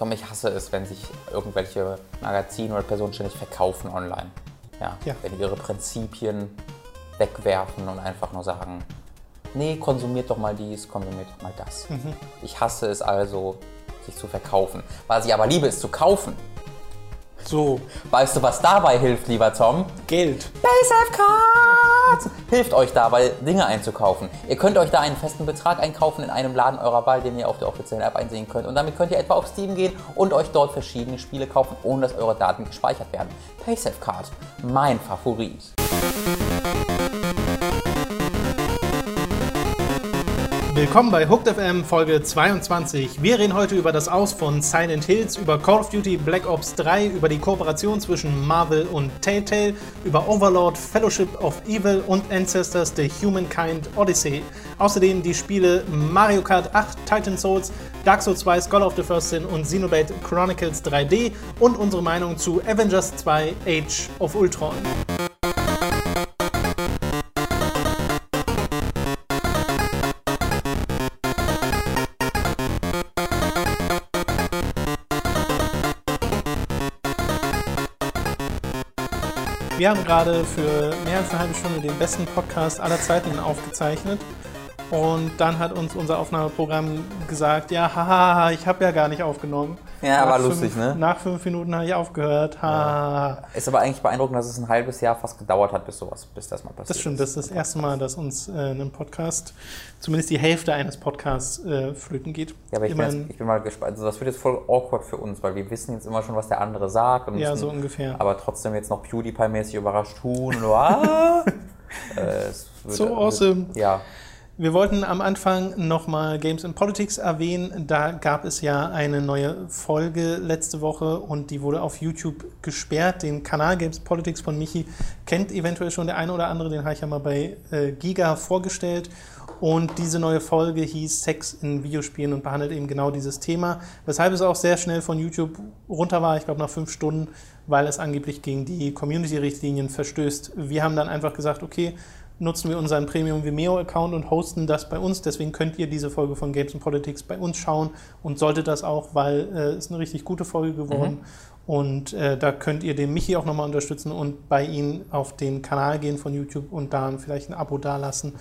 Tom, ich hasse es, wenn sich irgendwelche Magazine oder Personen ständig verkaufen online. Ja, Ja. Wenn die ihre Prinzipien wegwerfen und einfach nur sagen, nee, konsumiert doch mal dies, konsumiert doch mal das. Ich hasse es also, sich zu verkaufen. Was ich aber liebe, ist zu kaufen. So, Weißt du, was dabei hilft, lieber Tom? Geld. PaySafe Cards hilft euch dabei, Dinge einzukaufen. Ihr könnt euch da einen festen Betrag einkaufen in einem Laden eurer Wahl, den ihr auf der offiziellen App einsehen könnt. Und damit könnt ihr etwa auf Steam gehen und euch dort verschiedene Spiele kaufen, ohne dass eure Daten gespeichert werden. PaySafe Card, mein Favorit. Willkommen bei Hooked FM Folge 22. Wir reden heute über das Aus von Silent Hills, über Call of Duty Black Ops 3, über die Kooperation zwischen Marvel und Telltale, über Overlord, Fellowship of Evil und Ancestors The Humankind Odyssey. Außerdem die Spiele Mario Kart 8, Titan Souls, Dark Souls 2, Scholar of the First Sin und Xenoblade Chronicles 3D und unsere Meinung zu Avengers 2 Age of Ultron. Wir haben gerade für mehr als eine halbe Stunde den besten Podcast aller Zeiten aufgezeichnet. Und dann hat uns unser Aufnahmeprogramm gesagt, ja, haha, ich habe ja gar nicht aufgenommen. Ja, Nach war fünf, lustig, ne? Nach fünf Minuten habe ich aufgehört. Ha. Ist aber eigentlich beeindruckend, dass es ein halbes Jahr fast gedauert hat, bis sowas, bis das mal passiert Das stimmt, das ist das erste Mal, dass uns äh, ein Podcast, zumindest die Hälfte eines Podcasts, äh, flöten geht. Ja, aber ich bin, jetzt, ich bin mal gespannt. Also das wird jetzt voll awkward für uns, weil wir wissen jetzt immer schon, was der andere sagt. Und ja, müssen so ungefähr. aber trotzdem jetzt noch PewDiePie-mäßig überrascht tun. Und, ah, äh, wird, So awesome. Wird, ja, Wir wollten am Anfang nochmal Games in Politics erwähnen. Da gab es ja eine neue Folge letzte Woche und die wurde auf YouTube gesperrt. Den Kanal Games Politics von Michi kennt eventuell schon der eine oder andere. Den habe ich ja mal bei äh, Giga vorgestellt. Und diese neue Folge hieß Sex in Videospielen und behandelt eben genau dieses Thema. Weshalb es auch sehr schnell von YouTube runter war, ich glaube nach fünf Stunden, weil es angeblich gegen die Community-Richtlinien verstößt. Wir haben dann einfach gesagt, okay, nutzen wir unseren Premium Vimeo-Account und hosten das bei uns. Deswegen könnt ihr diese Folge von Games and Politics bei uns schauen und solltet das auch, weil äh, es ist eine richtig gute Folge geworden. Und äh, da könnt ihr den Michi auch nochmal unterstützen und bei ihm auf den Kanal gehen von YouTube und da vielleicht ein Abo dalassen.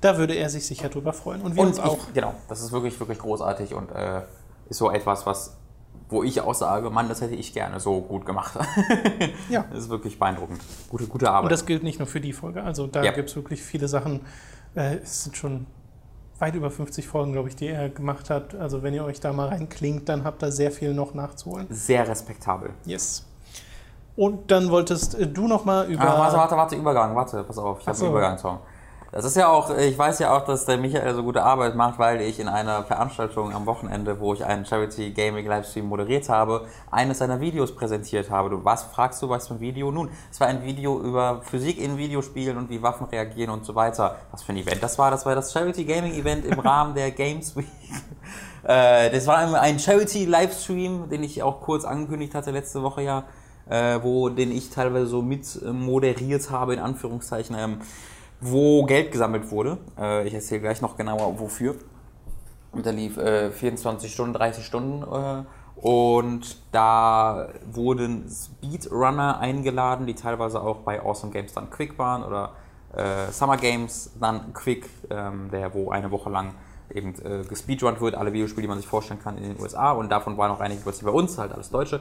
Da würde er sich sicher drüber freuen. Und wir und uns auch. Ich, genau, das ist wirklich, wirklich großartig und äh, ist so etwas, was, wo ich auch sage, Mann, das hätte ich gerne so gut gemacht. Ja. Das ist wirklich beeindruckend. Gute, gute Arbeit. Und das gilt nicht nur für die Folge. Also da Ja. gibt es wirklich viele Sachen. Äh, es sind schon weit über 50 Folgen, glaube ich, die er gemacht hat. Also wenn ihr euch da mal reinklingt, dann habt ihr sehr viel noch nachzuholen. Sehr respektabel. Yes. Und dann wolltest äh, du noch mal über... Ah, warte, warte, warte, Übergang, warte, pass auf, ich habe so. einen Übergangssong. Das ist ja auch, ich weiß ja auch, dass der Michael so gute Arbeit macht, weil ich in einer Veranstaltung am Wochenende, wo ich einen Charity Gaming Livestream moderiert habe, eines seiner Videos präsentiert habe. Du, was fragst du, was für ein Video? Nun, es war ein Video über Physik in Videospielen und wie Waffen reagieren und so weiter. Was für ein Event das war? Das war das Charity Gaming Event im Rahmen der Games Week. Äh, das war ein Charity-Livestream, den ich auch kurz angekündigt hatte letzte Woche ja, äh, wo den ich teilweise so mit äh, moderiert habe, in Anführungszeichen, ähm, wo Geld gesammelt wurde. Äh, ich erzähle gleich noch genauer wofür. Und der lief äh, 24 Stunden, 30 Stunden. Äh, und da wurden Speedrunner eingeladen, die teilweise auch bei Awesome Games dann Quick waren oder äh, Summer Games dann Quick, ähm, der wo eine Woche lang eben äh, gespeedrunnt wird, alle Videospiele, die man sich vorstellen kann in den USA und davon waren auch einige plötzlich bei uns, halt alles Deutsche.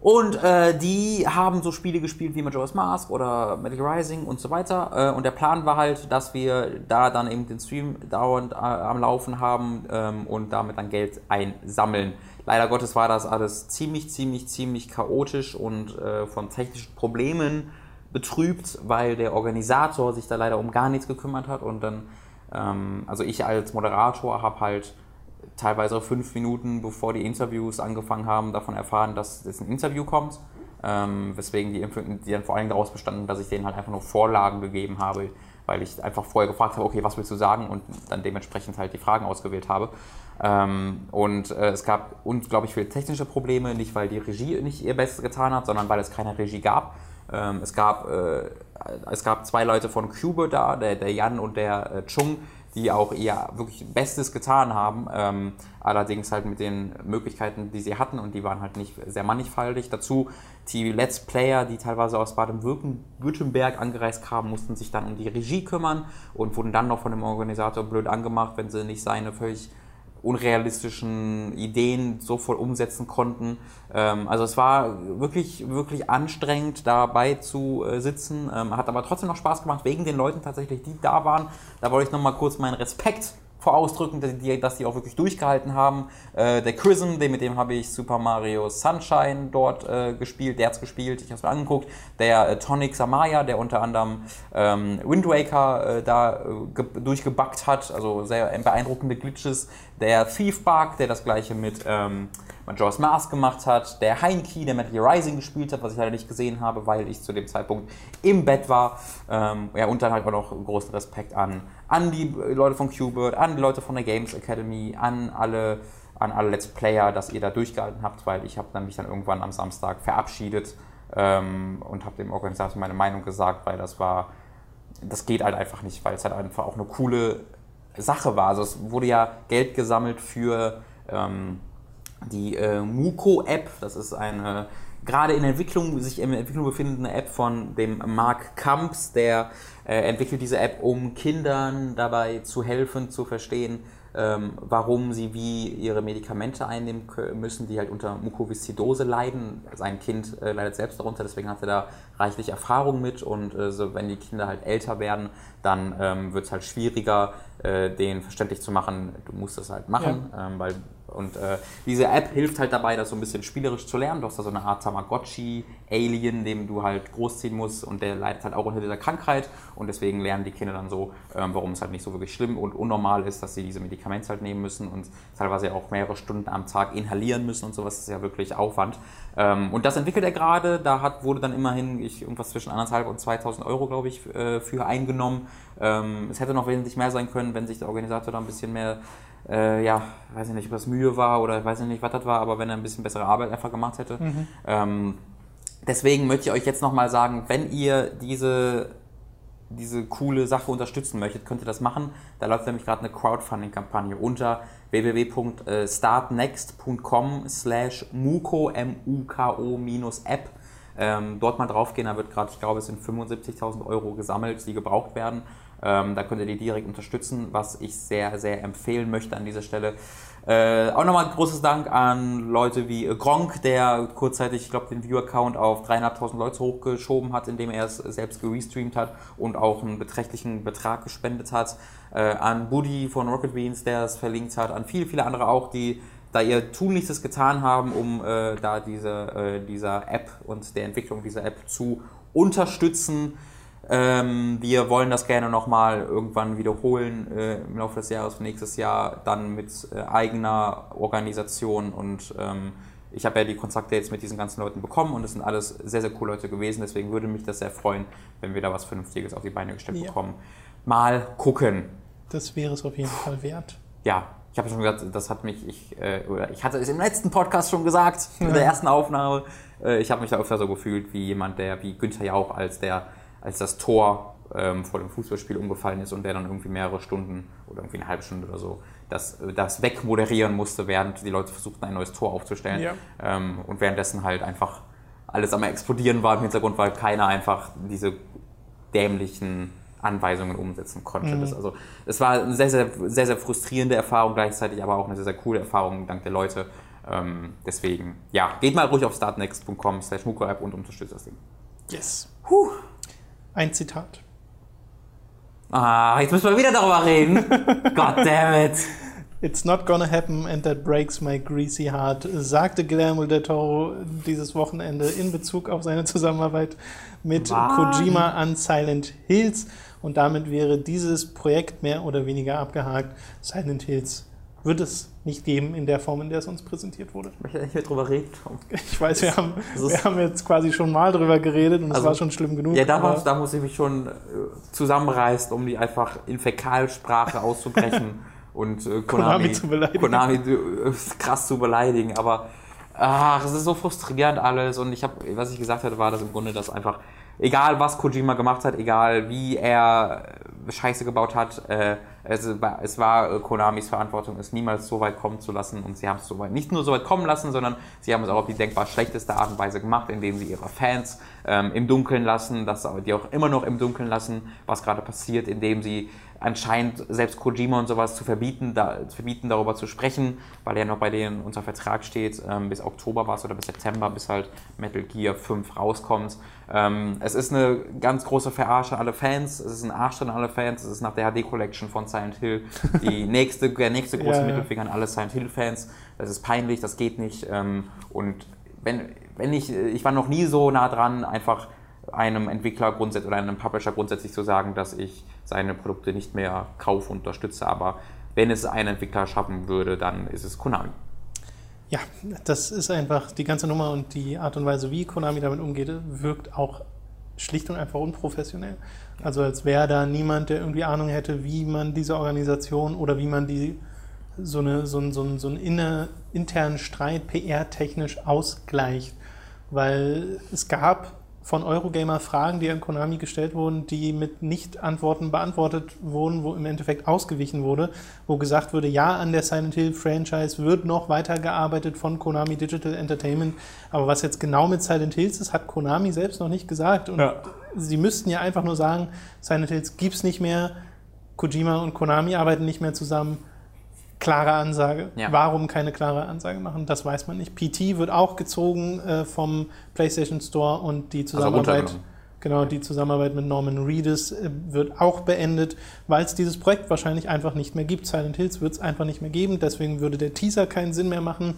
Und äh, die haben so Spiele gespielt wie Majora's Mask oder Metal Rising und so weiter. Äh, und der Plan war halt, dass wir da dann eben den Stream dauernd äh, am Laufen haben ähm, und damit dann Geld einsammeln. Leider Gottes war das alles ziemlich, ziemlich, ziemlich chaotisch und äh, von technischen Problemen betrübt, weil der Organisator sich da leider um gar nichts gekümmert hat und dann, ähm, also ich als Moderator habe halt teilweise fünf Minuten bevor die Interviews angefangen haben, davon erfahren, dass es ein Interview kommt. Ähm, weswegen die, die dann vor allem daraus bestanden, dass ich denen halt einfach nur Vorlagen gegeben habe, weil ich einfach vorher gefragt habe, okay, was willst du sagen und dann dementsprechend halt die Fragen ausgewählt habe. Ähm, und äh, es gab unglaublich viele technische Probleme, nicht weil die Regie nicht ihr Bestes getan hat, sondern weil es keine Regie gab. Ähm, es, gab äh, es gab zwei Leute von Cube da, der, der Jan und der äh, Chung, die auch ihr wirklich Bestes getan haben. Ähm, allerdings halt mit den Möglichkeiten, die sie hatten und die waren halt nicht sehr mannigfaltig. Dazu die Let's Player, die teilweise aus Baden-Württemberg angereist kamen, mussten sich dann um die Regie kümmern und wurden dann noch von dem Organisator blöd angemacht, wenn sie nicht seine völlig unrealistischen Ideen so voll umsetzen konnten. Ähm, also es war wirklich, wirklich anstrengend, dabei zu äh, sitzen, ähm, hat aber trotzdem noch Spaß gemacht, wegen den Leuten tatsächlich, die da waren. Da wollte ich nochmal kurz meinen Respekt vor ausdrücken, dass die, dass die auch wirklich durchgehalten haben. Äh, der Chrism, mit dem habe ich Super Mario Sunshine dort äh, gespielt, der hat es gespielt, ich habe es mir angeguckt. Der äh, Tonic Samaya, der unter anderem ähm, Wind Waker äh, da äh, durchgebackt hat, also sehr beeindruckende Glitches. Der Thief Bug, der das gleiche mit ähm, Majora's Mask gemacht hat. Der Heinke, der Metal Gear Rising gespielt hat, was ich leider nicht gesehen habe, weil ich zu dem Zeitpunkt im Bett war. Ähm, ja, und dann halt auch noch großen Respekt an an die Leute von Qbert, an die Leute von der Games Academy, an alle, an alle Let's Player, dass ihr da durchgehalten habt, weil ich habe mich dann irgendwann am Samstag verabschiedet ähm, und habe dem Organisator meine Meinung gesagt, weil das war, das geht halt einfach nicht, weil es halt einfach auch eine coole Sache war. Also es wurde ja Geld gesammelt für ähm, die äh, Muko-App, das ist eine gerade in Entwicklung, sich in Entwicklung befindende App von dem Mark Kamps, der äh, entwickelt diese App, um Kindern dabei zu helfen, zu verstehen, ähm, warum sie wie ihre Medikamente einnehmen müssen, die halt unter Mukoviszidose leiden. Sein Kind äh, leidet selbst darunter, deswegen hat er da reichlich Erfahrung mit und äh, so, wenn die Kinder halt älter werden, dann ähm, wird es halt schwieriger, äh, denen verständlich zu machen, du musst das halt machen, ja. ähm, weil und äh, diese App hilft halt dabei, das so ein bisschen spielerisch zu lernen. Du hast da so eine Art Tamagotchi-Alien, dem du halt großziehen musst und der leidet halt auch unter dieser Krankheit und deswegen lernen die Kinder dann so, ähm, warum es halt nicht so wirklich schlimm und unnormal ist, dass sie diese Medikamente halt nehmen müssen und teilweise auch mehrere Stunden am Tag inhalieren müssen und sowas. Das ist ja wirklich Aufwand. Ähm, und das entwickelt er gerade. Da hat, wurde dann immerhin ich, irgendwas zwischen anderthalb und 2000 Euro, glaube ich, äh, für eingenommen. Ähm, es hätte noch wesentlich mehr sein können, wenn sich der Organisator da ein bisschen mehr äh, ja, weiß ich nicht, ob das Mühe war oder weiß ich nicht, was das war, aber wenn er ein bisschen bessere Arbeit einfach gemacht hätte. Mhm. Ähm, deswegen möchte ich euch jetzt nochmal sagen, wenn ihr diese, diese coole Sache unterstützen möchtet, könnt ihr das machen. Da läuft nämlich gerade eine Crowdfunding-Kampagne unter www.startnext.com slash muko, M-U-K-O minus App. Ähm, dort mal draufgehen, da wird gerade, ich glaube, es sind 75.000 Euro gesammelt, die gebraucht werden. Ähm, da könnt ihr die direkt unterstützen, was ich sehr, sehr empfehlen möchte an dieser Stelle. Äh, auch nochmal großes Dank an Leute wie Gronk, der kurzzeitig, ich glaube, den View-Account auf 3.500 Leute hochgeschoben hat, indem er es selbst gerestreamt hat und auch einen beträchtlichen Betrag gespendet hat. Äh, an Buddy von Rocket Beans, der es verlinkt hat. An viele, viele andere auch, die da ihr Tunlichstes getan haben, um äh, da diese, äh, dieser App und der Entwicklung dieser App zu unterstützen. Ähm, wir wollen das gerne nochmal irgendwann wiederholen äh, im Laufe des Jahres, nächstes Jahr, dann mit äh, eigener Organisation und ähm, ich habe ja die Kontakte jetzt mit diesen ganzen Leuten bekommen und es sind alles sehr, sehr coole Leute gewesen. Deswegen würde mich das sehr freuen, wenn wir da was Vernünftiges auf die Beine gestellt ja. bekommen. Mal gucken. Das wäre es auf jeden Fall wert. Ja, ich habe schon gesagt, das hat mich, ich, äh, oder ich hatte es im letzten Podcast schon gesagt, in der ersten Aufnahme. Äh, ich habe mich da öfter so gefühlt wie jemand, der, wie Günther Jauch, als der als das Tor ähm, vor dem Fußballspiel umgefallen ist und der dann irgendwie mehrere Stunden oder irgendwie eine halbe Stunde oder so das, das wegmoderieren musste, während die Leute versuchten, ein neues Tor aufzustellen. Ja. Ähm, und währenddessen halt einfach alles am explodieren war im Hintergrund, weil keiner einfach diese dämlichen Anweisungen umsetzen konnte. Mhm. Das, also, es war eine sehr, sehr, sehr, sehr frustrierende Erfahrung, gleichzeitig aber auch eine sehr, sehr coole Erfahrung dank der Leute. Ähm, deswegen, ja, geht mal ruhig auf startnext.com slash und unterstützt das Ding. Yes. Puh. Ein Zitat. Ah, jetzt müssen wir wieder darüber reden. God damn it. It's not gonna happen and that breaks my greasy heart, sagte Guillermo del Toro dieses Wochenende in Bezug auf seine Zusammenarbeit mit Mann. Kojima an Silent Hills. Und damit wäre dieses Projekt mehr oder weniger abgehakt. Silent Hills wird es nicht geben in der Form, in der es uns präsentiert wurde. Ich möchte nicht mehr drüber reden. Ich weiß, wir haben, wir haben jetzt quasi schon mal drüber geredet und es also, war schon schlimm genug. Ja, da, war, da muss ich mich schon äh, zusammenreißen, um die einfach in Fäkalsprache auszubrechen und äh, Konami, Konami, zu beleidigen. Konami äh, krass zu beleidigen. Aber ach, es ist so frustrierend alles und ich habe, was ich gesagt hatte, war das im Grunde, dass einfach egal was Kojima gemacht hat, egal wie er Scheiße gebaut hat, äh, Es war, es war äh, Konamis Verantwortung, es niemals so weit kommen zu lassen und sie haben es so weit, nicht nur so weit kommen lassen, sondern sie haben es auch auf die denkbar schlechteste Art und Weise gemacht, indem sie ihre Fans ähm, im Dunkeln lassen, dass die auch immer noch im Dunkeln lassen, was gerade passiert, indem sie anscheinend selbst Kojima und sowas zu verbieten, da, zu verbieten, darüber zu sprechen, weil er noch bei denen unter Vertrag steht, ähm, bis Oktober war es oder bis September, bis halt Metal Gear 5 rauskommt. Ähm, es ist eine ganz große Verarsche an alle Fans, es ist ein Arsch an alle Fans, es ist nach der HD Collection von Silent Hill die nächste, der nächste große ja, Mittelfinger an alle Silent Hill Fans. Das ist peinlich, das geht nicht. Ähm, und wenn, wenn ich, ich war noch nie so nah dran, einfach einem Entwickler grundsätzlich oder einem Publisher grundsätzlich zu sagen, dass ich seine Produkte nicht mehr kaufe und unterstütze. Aber wenn es ein Entwickler schaffen würde, dann ist es Konami. Ja, das ist einfach die ganze Nummer und die Art und Weise, wie Konami damit umgeht, wirkt auch schlicht und einfach unprofessionell. Also als wäre da niemand, der irgendwie Ahnung hätte, wie man diese Organisation oder wie man die so, eine, so, so, so einen inner, internen Streit PR-technisch ausgleicht. Weil es gab von Eurogamer Fragen, die an Konami gestellt wurden, die mit Nicht-Antworten beantwortet wurden, wo im Endeffekt ausgewichen wurde, wo gesagt wurde, ja, an der Silent Hill Franchise wird noch weitergearbeitet von Konami Digital Entertainment, aber was jetzt genau mit Silent Hills ist, hat Konami selbst noch nicht gesagt und ja. sie müssten ja einfach nur sagen, Silent Hills gibt es nicht mehr, Kojima und Konami arbeiten nicht mehr zusammen, klare Ansage. Ja. Warum keine klare Ansage machen, das weiß man nicht. PT wird auch gezogen äh, vom PlayStation Store und die also Zusammenarbeit, also genau, die Zusammenarbeit mit Norman Reedus äh, wird auch beendet, weil es dieses Projekt wahrscheinlich einfach nicht mehr gibt. Silent Hills wird es einfach nicht mehr geben, deswegen würde der Teaser keinen Sinn mehr machen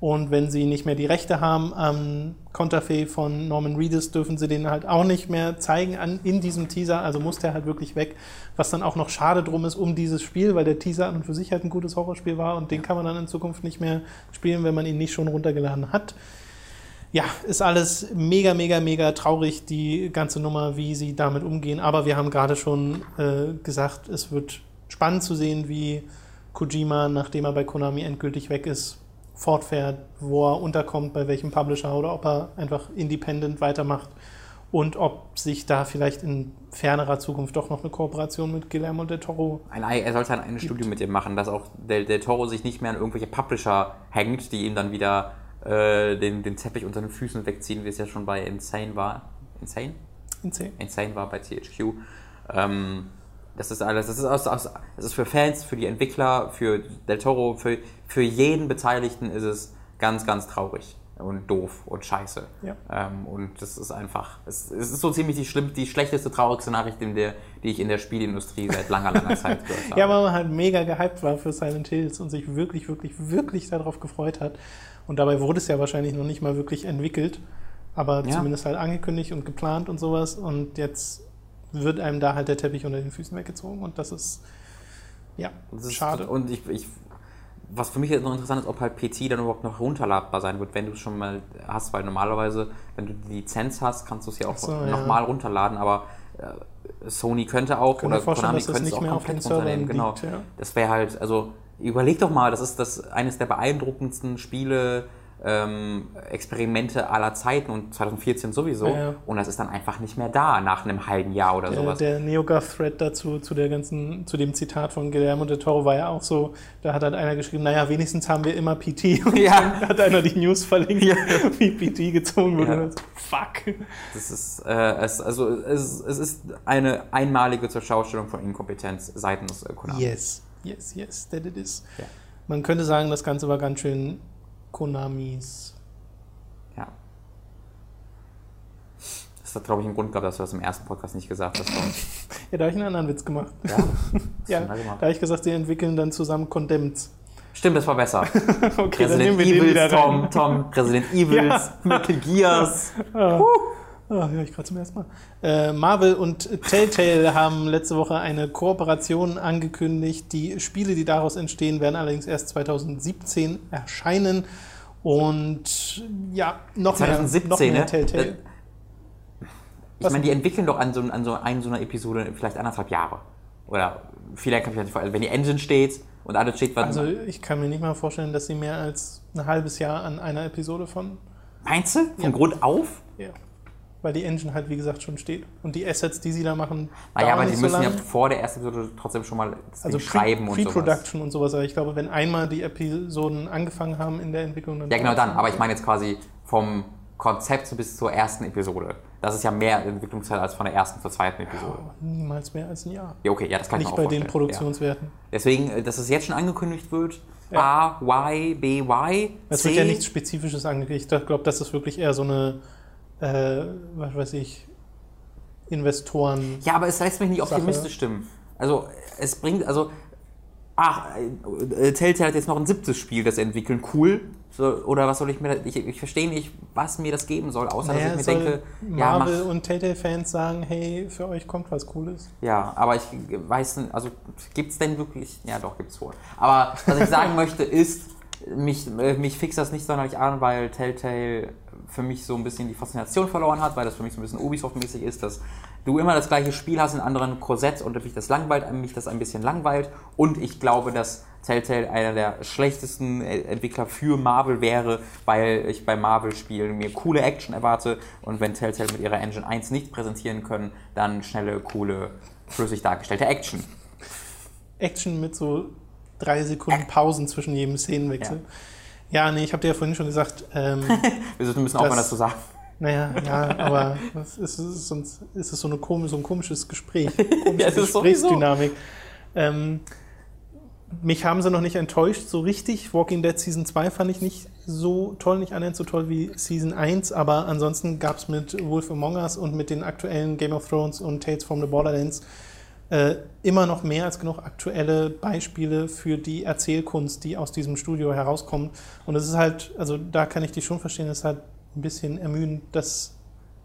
und wenn sie nicht mehr die Rechte haben am Konterfei von Norman Reedus, dürfen sie den halt auch nicht mehr zeigen an, in diesem Teaser. Also muss der halt wirklich weg. Was dann auch noch schade drum ist um dieses Spiel, weil der Teaser an und für sich halt ein gutes Horrorspiel war und den kann man dann in Zukunft nicht mehr spielen, wenn man ihn nicht schon runtergeladen hat. Ja, ist alles mega, mega, mega traurig, die ganze Nummer, wie sie damit umgehen. Aber wir haben gerade schon äh, gesagt, es wird spannend zu sehen, wie Kojima, nachdem er bei Konami endgültig weg ist, fortfährt, wo er unterkommt, bei welchem Publisher oder ob er einfach independent weitermacht und ob sich da vielleicht in fernerer Zukunft doch noch eine Kooperation mit Guillermo del Toro. Ein, er sollte ein, ein Studio mit ihm machen, dass auch del, del Toro sich nicht mehr an irgendwelche Publisher hängt, die ihm dann wieder äh, den, den Teppich unter den Füßen wegziehen, wie es ja schon bei Insane war. Insane? Insane. Insane war bei THQ. Ähm, das ist alles, das ist, aus, aus, das ist für Fans, für die Entwickler, für Del Toro, für, für jeden Beteiligten ist es ganz, ganz traurig und doof und scheiße. Ja. Ähm, und das ist einfach, es, es, ist so ziemlich die, schlimm, die schlechteste, traurigste Nachricht, in der, die ich in der Spielindustrie seit langer, langer Zeit gehört habe. ja, weil man halt mega gehypt war für Silent Hills und sich wirklich, wirklich, wirklich darauf gefreut hat. Und dabei wurde es ja wahrscheinlich noch nicht mal wirklich entwickelt, aber ja. zumindest halt angekündigt und geplant und sowas. Und jetzt wird einem da halt der Teppich unter den Füßen weggezogen und das ist ja das schade. Ist, und ich, ich, was für mich jetzt noch interessant ist, ob halt PC dann überhaupt noch runterladbar sein wird, wenn du es schon mal hast, weil normalerweise, wenn du die Lizenz hast, kannst du es ja auch so, nochmal ja. runterladen, aber äh, Sony könnte auch oder Konami könnte es auch komplett runternehmen. Genau. Liegt, ja. Das wäre halt, also überleg doch mal, das ist das eines der beeindruckendsten Spiele ähm, Experimente aller Zeiten und 2014 sowieso. Ja. Und das ist dann einfach nicht mehr da nach einem halben Jahr oder der, sowas. Der NeoGAF-Thread dazu, zu der ganzen, zu dem Zitat von Guillermo de Toro war ja auch so, da hat halt einer geschrieben, naja, wenigstens haben wir immer PT. Und ja. dann hat einer die News verlinkt, ja. wie PT gezogen wurde. Ja. Fuck. Das ist, äh, es, also, es, es ist eine einmalige Zurschaustellung von Inkompetenz seitens Konami. Yes, yes, yes, that it is. Man könnte sagen, das Ganze war ganz schön Konamis. Ja. Das hat, glaube ich, einen Grund gehabt, dass du das im ersten Podcast nicht gesagt hast. ja, da habe ich einen anderen Witz gemacht. Ja, ja da habe ich gesagt, sie entwickeln dann zusammen Condemns. Stimmt, das war besser. okay, Resident dann nehmen wir Evils, den wieder Tom, Tom, Resident Evils, ja. Metal Gears. Ja. Oh, höre ich gerade zum ersten Mal. Äh, Marvel und Telltale haben letzte Woche eine Kooperation angekündigt. Die Spiele, die daraus entstehen, werden allerdings erst 2017 erscheinen. Und ja, noch 2017, mehr, noch mehr ne? Telltale. Äh, ich meine, die entwickeln doch an so, an so, an so einer Episode vielleicht anderthalb Jahre. Oder vielleicht kann ich mir nicht vorstellen, wenn die Engine steht und alles steht, was. Also ich kann mir nicht mal vorstellen, dass sie mehr als ein halbes Jahr an einer Episode von. Meinst du? Von ja. Grund auf? Ja. Weil die Engine halt, wie gesagt, schon steht. Und die Assets, die sie da machen, Naja, dauern aber die nicht müssen so ja vor der ersten Episode trotzdem schon mal also Ding schreiben und sowas. Pre-Production und sowas. Aber ich glaube, wenn einmal die Episoden angefangen haben in der Entwicklung, dann. Ja, genau dann. Aber ich meine jetzt quasi vom Konzept bis zur ersten Episode. Das ist ja mehr Entwicklungszeit als von der ersten zur zweiten Episode. Niemals mehr als ein Jahr. Ja, okay, ja, das kann ich Nicht mir bei auch den vorstellen. Ja. Produktionswerten. Deswegen, äh, dass es jetzt schon angekündigt wird, Ja. A, Y, B, Y, Es wird ja nichts Spezifisches angekündigt. Ich glaube, das ist wirklich eher so eine, äh, was weiß ich, Investoren. Ja, aber es lässt mich nicht Sache. optimistisch stimmen. Also, es bringt, also, ach, äh, Telltale hat jetzt noch ein siebtes Spiel, das entwickeln, cool. So, oder was soll ich mir, ich, ich verstehe nicht, was mir das geben soll, außer Naja, dass ich mir denke, ja, Marvel mach, und Telltale-Fans sagen, hey, für euch kommt was Cooles. ja, aber ich weiß nicht, also, gibt's denn wirklich, ja doch, gibt's wohl. Aber was ich sagen möchte ist, mich, äh, mich fixt das nicht sonderlich an, weil Telltale für mich so ein bisschen die Faszination verloren hat, weil das für mich so ein bisschen Ubisoft-mäßig ist, dass du immer das gleiche Spiel hast in anderen Korsetts und mich das langweilt, mich das ein bisschen langweilt und ich glaube, dass Telltale einer der schlechtesten äh, Entwickler für Marvel wäre, weil ich bei Marvel-Spielen mir coole Action erwarte und wenn Telltale mit ihrer Engine 1 nicht präsentieren können, dann schnelle, coole, flüssig dargestellte Action. Action mit so drei Sekunden Pausen zwischen jedem Szenenwechsel. Ja, nee, ich habe dir ja vorhin schon gesagt, ähm, Wir müssen aufhören, Das- das zu sagen. naja, ja, aber es ist, sonst ist es so, eine komisch, so ein komisches Gespräch, komische Ja. Gesprächsdynamik. Ähm, mich haben sie noch nicht enttäuscht, so richtig. Walking Dead Season 2 fand ich nicht so toll, nicht annähernd so toll wie Season 1, aber ansonsten gab es mit Wolf Among Us und mit den aktuellen Game of Thrones und Tales from the Borderlands äh, immer noch mehr als genug aktuelle Beispiele für die Erzählkunst, die aus diesem Studio herauskommt. Und es ist halt, also da kann ich dich schon verstehen, es ist halt ein bisschen ermüdend, dass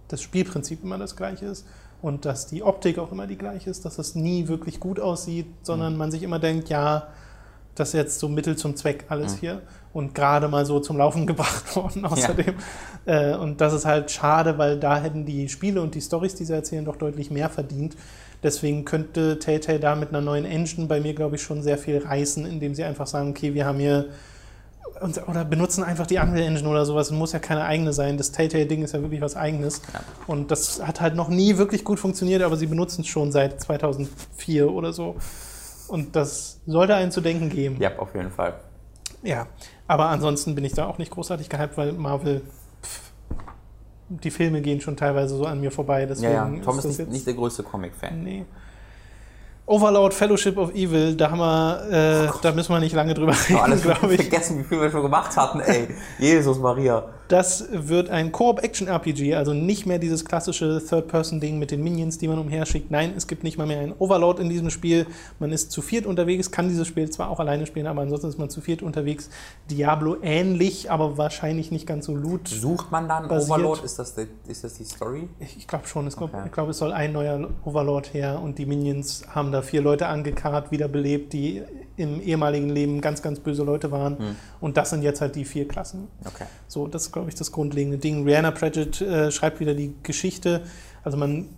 das Spielprinzip immer das gleiche ist und dass die Optik auch immer die gleiche ist, dass es nie wirklich gut aussieht, sondern man sich immer denkt, ja, das ist jetzt so Mittel zum Zweck alles hier und gerade mal so zum Laufen gebracht worden außerdem. Äh, und das ist halt schade, weil da hätten die Spiele und die Stories, die sie erzählen, doch deutlich mehr verdient. Deswegen könnte Telltale da mit einer neuen Engine bei mir, glaube ich, schon sehr viel reißen, indem sie einfach sagen, okay, wir haben hier oder benutzen einfach die Unreal Engine oder sowas. Muss ja keine eigene sein. Das Telltale-Ding ist ja wirklich was eigenes. Ja. Und das hat halt noch nie wirklich gut funktioniert, aber sie benutzen es schon seit 2004 oder so. Und das sollte einen zu denken geben. Ja, auf jeden Fall. Ja, aber ansonsten bin ich da auch nicht großartig gehypt, weil Marvel, die Filme gehen schon teilweise so an mir vorbei. Deswegen Ja, ja. Tom ist das nicht, jetzt- nicht der größte Comic-Fan. Nee. Overlord Fellowship of Evil, da haben wir, äh, da müssen wir nicht lange drüber Oh, reden, alles glaube ich. vergessen, wie viel wir schon gemacht hatten, ey. Jesus Maria. Das wird ein Koop-Action-RPG, also nicht mehr dieses klassische Third-Person-Ding mit den Minions, die man umherschickt. Nein, es gibt nicht mal mehr einen Overlord in diesem Spiel. Man ist zu viert unterwegs, kann dieses Spiel zwar auch alleine spielen, aber ansonsten ist man zu viert unterwegs. Diablo ähnlich, aber wahrscheinlich nicht ganz so loot. Sucht man dann Basiert. Overlord? Ist das, die, ist das die Story? Ich, ich glaube schon, es glaub, Okay. ich glaube, es soll ein neuer Overlord her und die Minions haben da vier Leute angekarrt, wiederbelebt, die im ehemaligen Leben ganz, ganz böse Leute waren. Und das sind jetzt halt die vier Klassen. Okay. So, das ist, glaube ich, das grundlegende Ding. Rihanna Pratchett äh, schreibt wieder die Geschichte. Also man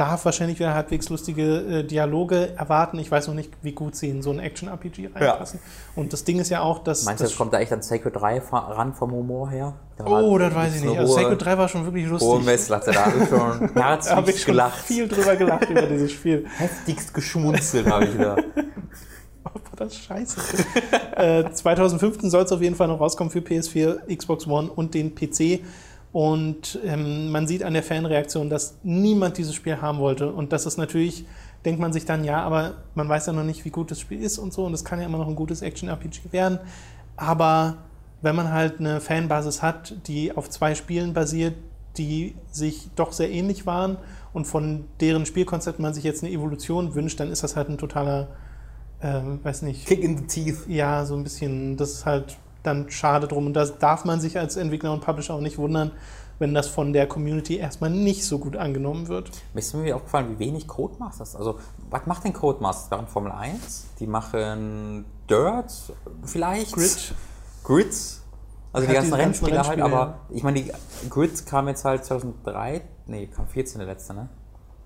darf wahrscheinlich wieder halbwegs lustige äh, Dialoge erwarten. Ich weiß noch nicht, wie gut sie in so ein Action-RPG reinpassen. Und das Ding ist ja auch, dass... Meinst du, das kommt da echt an Sacred 3 fa- ran vom Humor her? Da oh, das weiß ich nicht. Also hohe- Sacred 3 war schon wirklich Hohe lustig. Messlatte, da habe ich schon herzlich ich schon gelacht. viel drüber gelacht über dieses Spiel. Heftigst geschmunzelt habe ich da. Oh, war das scheiße. äh, 2015 soll es auf jeden Fall noch rauskommen für PS4, Xbox One und den PC. Und ähm, man sieht an der Fanreaktion, dass niemand dieses Spiel haben wollte. Und das ist natürlich, denkt man sich dann, ja, aber man weiß ja noch nicht, wie gut das Spiel ist und so. Und es kann ja immer noch ein gutes Action-RPG werden. Aber wenn man halt eine Fanbasis hat, die auf zwei Spielen basiert, die sich doch sehr ähnlich waren und von deren Spielkonzept man sich jetzt eine Evolution wünscht, dann ist das halt ein totaler, ähm, weiß nicht, Kick in the teeth. ja, so ein bisschen, das ist halt dann schade drum. Und da darf man sich als Entwickler und Publisher auch nicht wundern, wenn das von der Community erstmal nicht so gut angenommen wird. Mir ist mir aufgefallen, wie wenig Codemasters. Also, was macht denn Codemasters während Formel 1? Die machen Dirt vielleicht? Grid, Grids. Also die Halt ganzen diese ganzen Rennspiele halt, Rennspiele, aber ich meine, die Grids kam jetzt halt 2003, nee, kam 14 der letzte, ne?